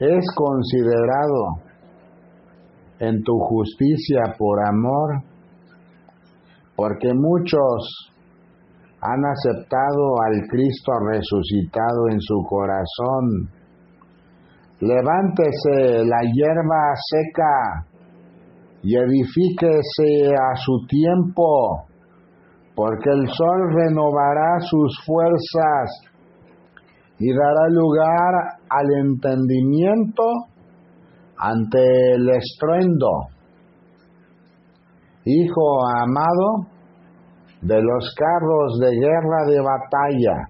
es considerado en tu justicia por amor, porque muchos han aceptado al Cristo resucitado en su corazón. Levántese la hierba seca y edifíquese a su tiempo porque el sol renovará sus fuerzas y dará lugar al entendimiento ante el estruendo. Hijo amado de los carros de guerra de batalla,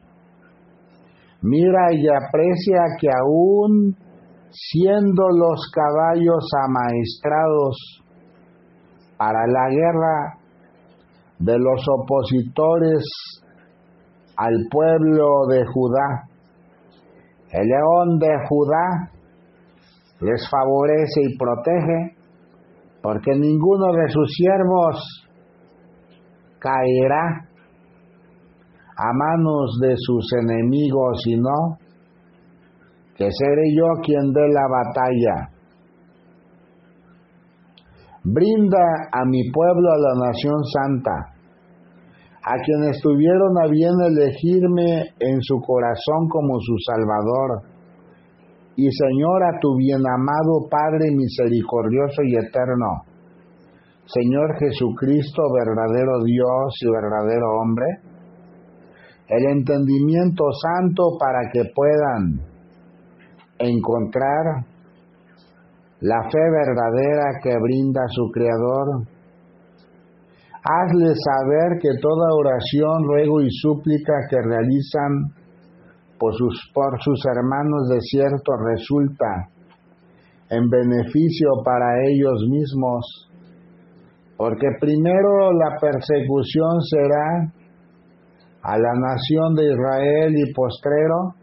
mira y aprecia que aún siendo los caballos amaestrados para la guerra, de los opositores al pueblo de Judá. El león de Judá les favorece y protege, porque ninguno de sus siervos caerá a manos de sus enemigos, sino que seré yo quien dé la batalla. Brinda a mi pueblo a la nación santa a quienes tuvieron a bien elegirme en su corazón como su Salvador. Y Señor, a tu bienamado Padre misericordioso y eterno, Señor Jesucristo, verdadero Dios y verdadero hombre, el entendimiento santo para que puedan encontrar la fe verdadera que brinda su Creador Hazle saber que toda oración, ruego y súplica que realizan por sus, por sus hermanos de cierto resulta en beneficio para ellos mismos, porque primero la persecución será a la nación de Israel y postrero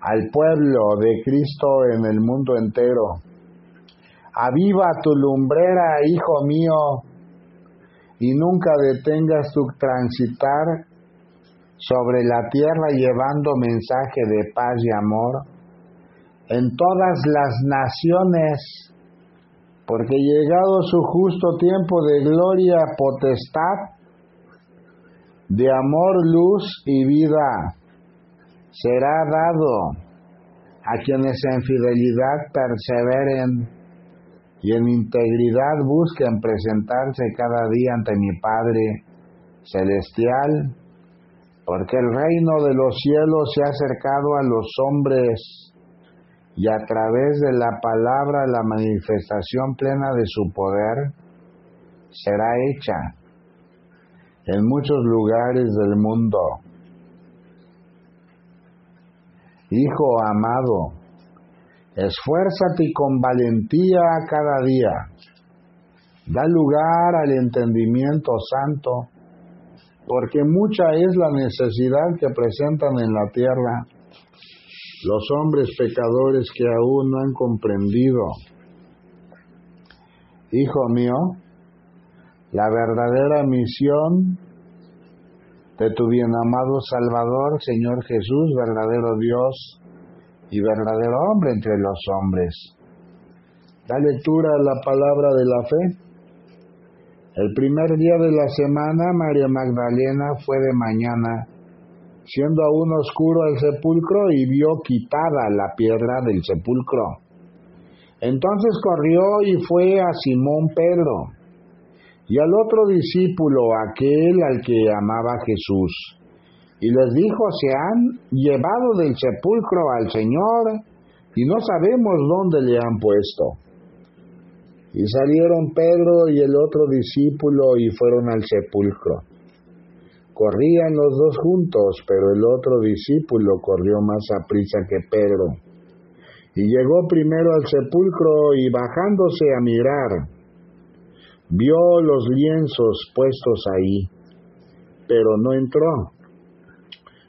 al pueblo de Cristo en el mundo entero. Aviva tu lumbrera, hijo mío, y nunca detengas tu transitar sobre la tierra llevando mensaje de paz y amor en todas las naciones, porque llegado su justo tiempo de gloria, potestad, de amor, luz y vida, será dado a quienes en fidelidad perseveren y en integridad busquen presentarse cada día ante mi Padre Celestial, porque el reino de los cielos se ha acercado a los hombres y a través de la palabra la manifestación plena de su poder será hecha en muchos lugares del mundo. Hijo amado, Esfuérzate con valentía cada día. Da lugar al entendimiento santo, porque mucha es la necesidad que presentan en la tierra los hombres pecadores que aún no han comprendido. Hijo mío, la verdadera misión de tu bien amado Salvador, Señor Jesús, verdadero Dios, y verdadero hombre entre los hombres. Da lectura a la palabra de la fe. El primer día de la semana, María Magdalena fue de mañana, siendo aún oscuro el sepulcro, y vio quitada la piedra del sepulcro. Entonces corrió y fue a Simón Pedro y al otro discípulo, aquel al que amaba Jesús, y les dijo, se han llevado del sepulcro al Señor y no sabemos dónde le han puesto. Y salieron Pedro y el otro discípulo y fueron al sepulcro. Corrían los dos juntos, pero el otro discípulo corrió más a prisa que Pedro. Y llegó primero al sepulcro y bajándose a mirar, vio los lienzos puestos ahí, pero no entró.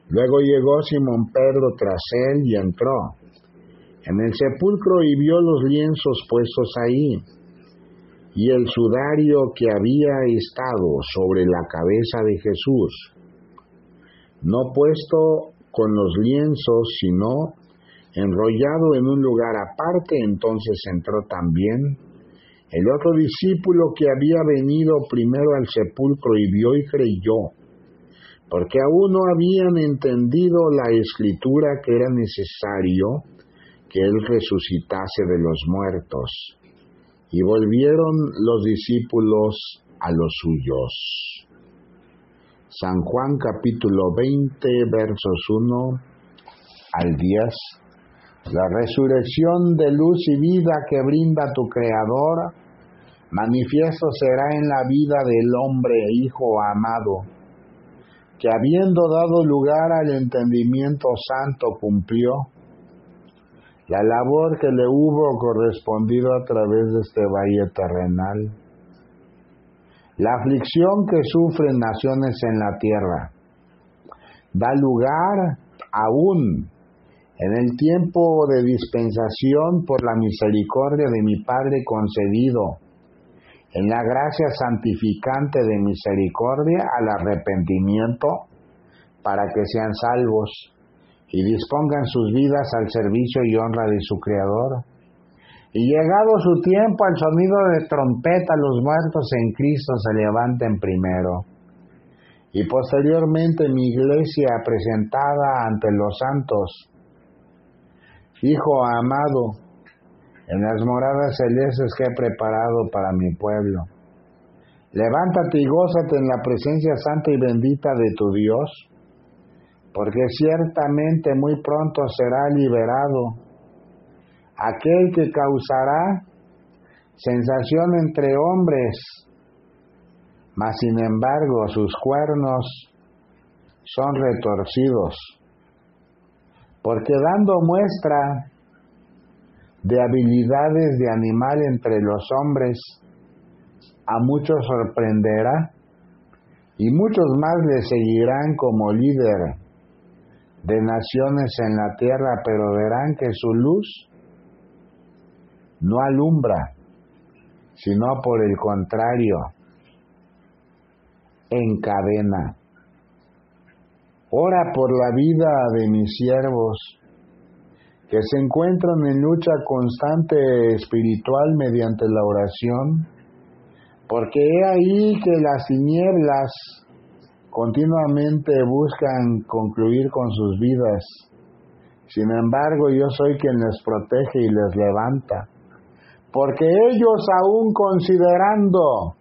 Luego llegó Simón Pedro tras él y entró en el sepulcro y vio los lienzos puestos ahí y el sudario que había estado sobre la cabeza de Jesús, no puesto con los lienzos, sino enrollado en un lugar aparte, entonces entró también el otro discípulo que había venido primero al sepulcro y vio y creyó, porque aún no habían entendido la escritura que era necesario que él resucitase de los muertos. Y volvieron los discípulos a los suyos. San Juan capítulo 20 versos 1 al 10. La resurrección de luz y vida que brinda tu Creador, manifiesto será en la vida del hombre Hijo amado, que habiendo dado lugar al entendimiento santo cumplió la labor que le hubo correspondido a través de este valle terrenal, la aflicción que sufren naciones en la tierra, da lugar aún en el tiempo de dispensación por la misericordia de mi Padre concedido, en la gracia santificante de misericordia al arrepentimiento, para que sean salvos y dispongan sus vidas al servicio y honra de su Creador. Y llegado su tiempo, al sonido de trompeta, los muertos en Cristo se levanten primero. Y posteriormente mi iglesia presentada ante los santos. Hijo amado, en las moradas celestes que he preparado para mi pueblo. Levántate y gózate en la presencia santa y bendita de tu Dios porque ciertamente muy pronto será liberado. Aquel que causará sensación entre hombres, mas sin embargo sus cuernos son retorcidos, porque dando muestra de habilidades de animal entre los hombres, a muchos sorprenderá y muchos más le seguirán como líder de naciones en la tierra, pero verán que su luz no alumbra, sino por el contrario, encadena. Ora por la vida de mis siervos, que se encuentran en lucha constante espiritual mediante la oración, porque he ahí que las tinieblas continuamente buscan concluir con sus vidas. Sin embargo, yo soy quien les protege y les levanta. Porque ellos aún considerando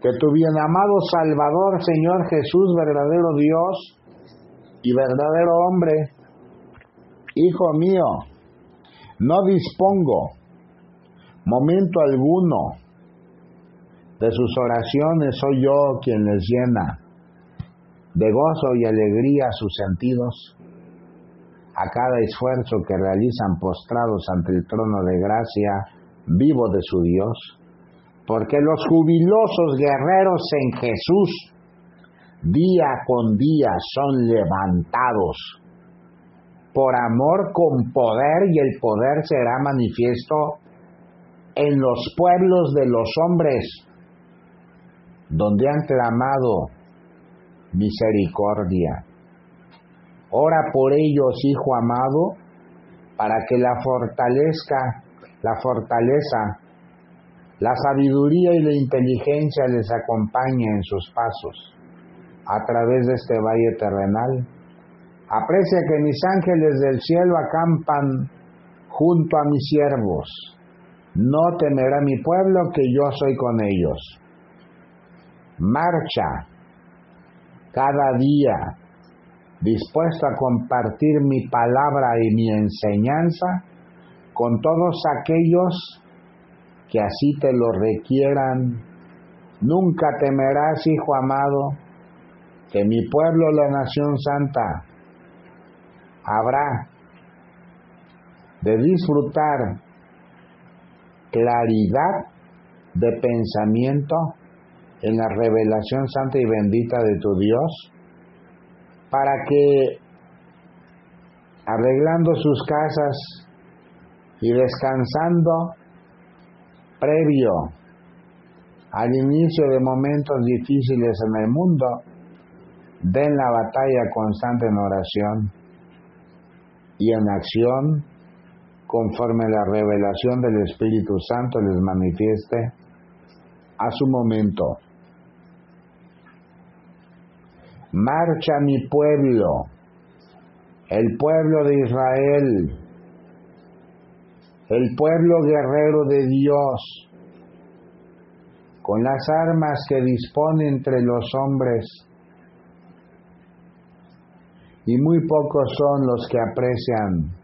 que tu bien amado Salvador, Señor Jesús, verdadero Dios y verdadero hombre, Hijo mío, no dispongo momento alguno de sus oraciones, soy yo quien les llena de gozo y alegría a sus sentidos, a cada esfuerzo que realizan postrados ante el trono de gracia vivo de su Dios, porque los jubilosos guerreros en Jesús día con día son levantados. Por amor con poder y el poder será manifiesto en los pueblos de los hombres, donde han clamado misericordia. Ora por ellos, Hijo amado, para que la fortalezca, la fortaleza, la sabiduría y la inteligencia les acompañe en sus pasos a través de este valle terrenal Aprecia que mis ángeles del cielo acampan junto a mis siervos. No temerá mi pueblo que yo soy con ellos. Marcha cada día dispuesto a compartir mi palabra y mi enseñanza con todos aquellos que así te lo requieran. Nunca temerás, hijo amado, que mi pueblo, la nación santa, habrá de disfrutar claridad de pensamiento en la revelación santa y bendita de tu Dios, para que arreglando sus casas y descansando previo al inicio de momentos difíciles en el mundo, den la batalla constante en oración y en acción conforme la revelación del Espíritu Santo les manifieste a su momento. Marcha mi pueblo, el pueblo de Israel, el pueblo guerrero de Dios, con las armas que dispone entre los hombres, y muy pocos son los que aprecian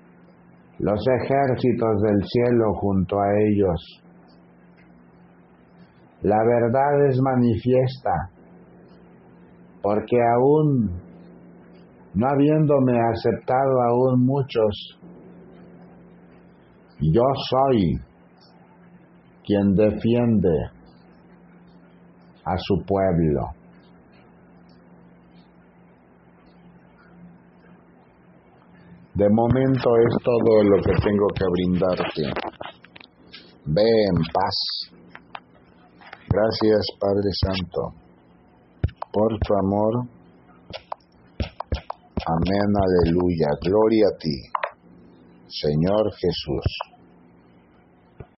los ejércitos del cielo junto a ellos. La verdad es manifiesta, porque aún, no habiéndome aceptado aún muchos, yo soy quien defiende a su pueblo. De momento es todo lo que tengo que brindarte. Ve en paz. Gracias Padre Santo por tu amor. Amén, aleluya. Gloria a ti, Señor Jesús.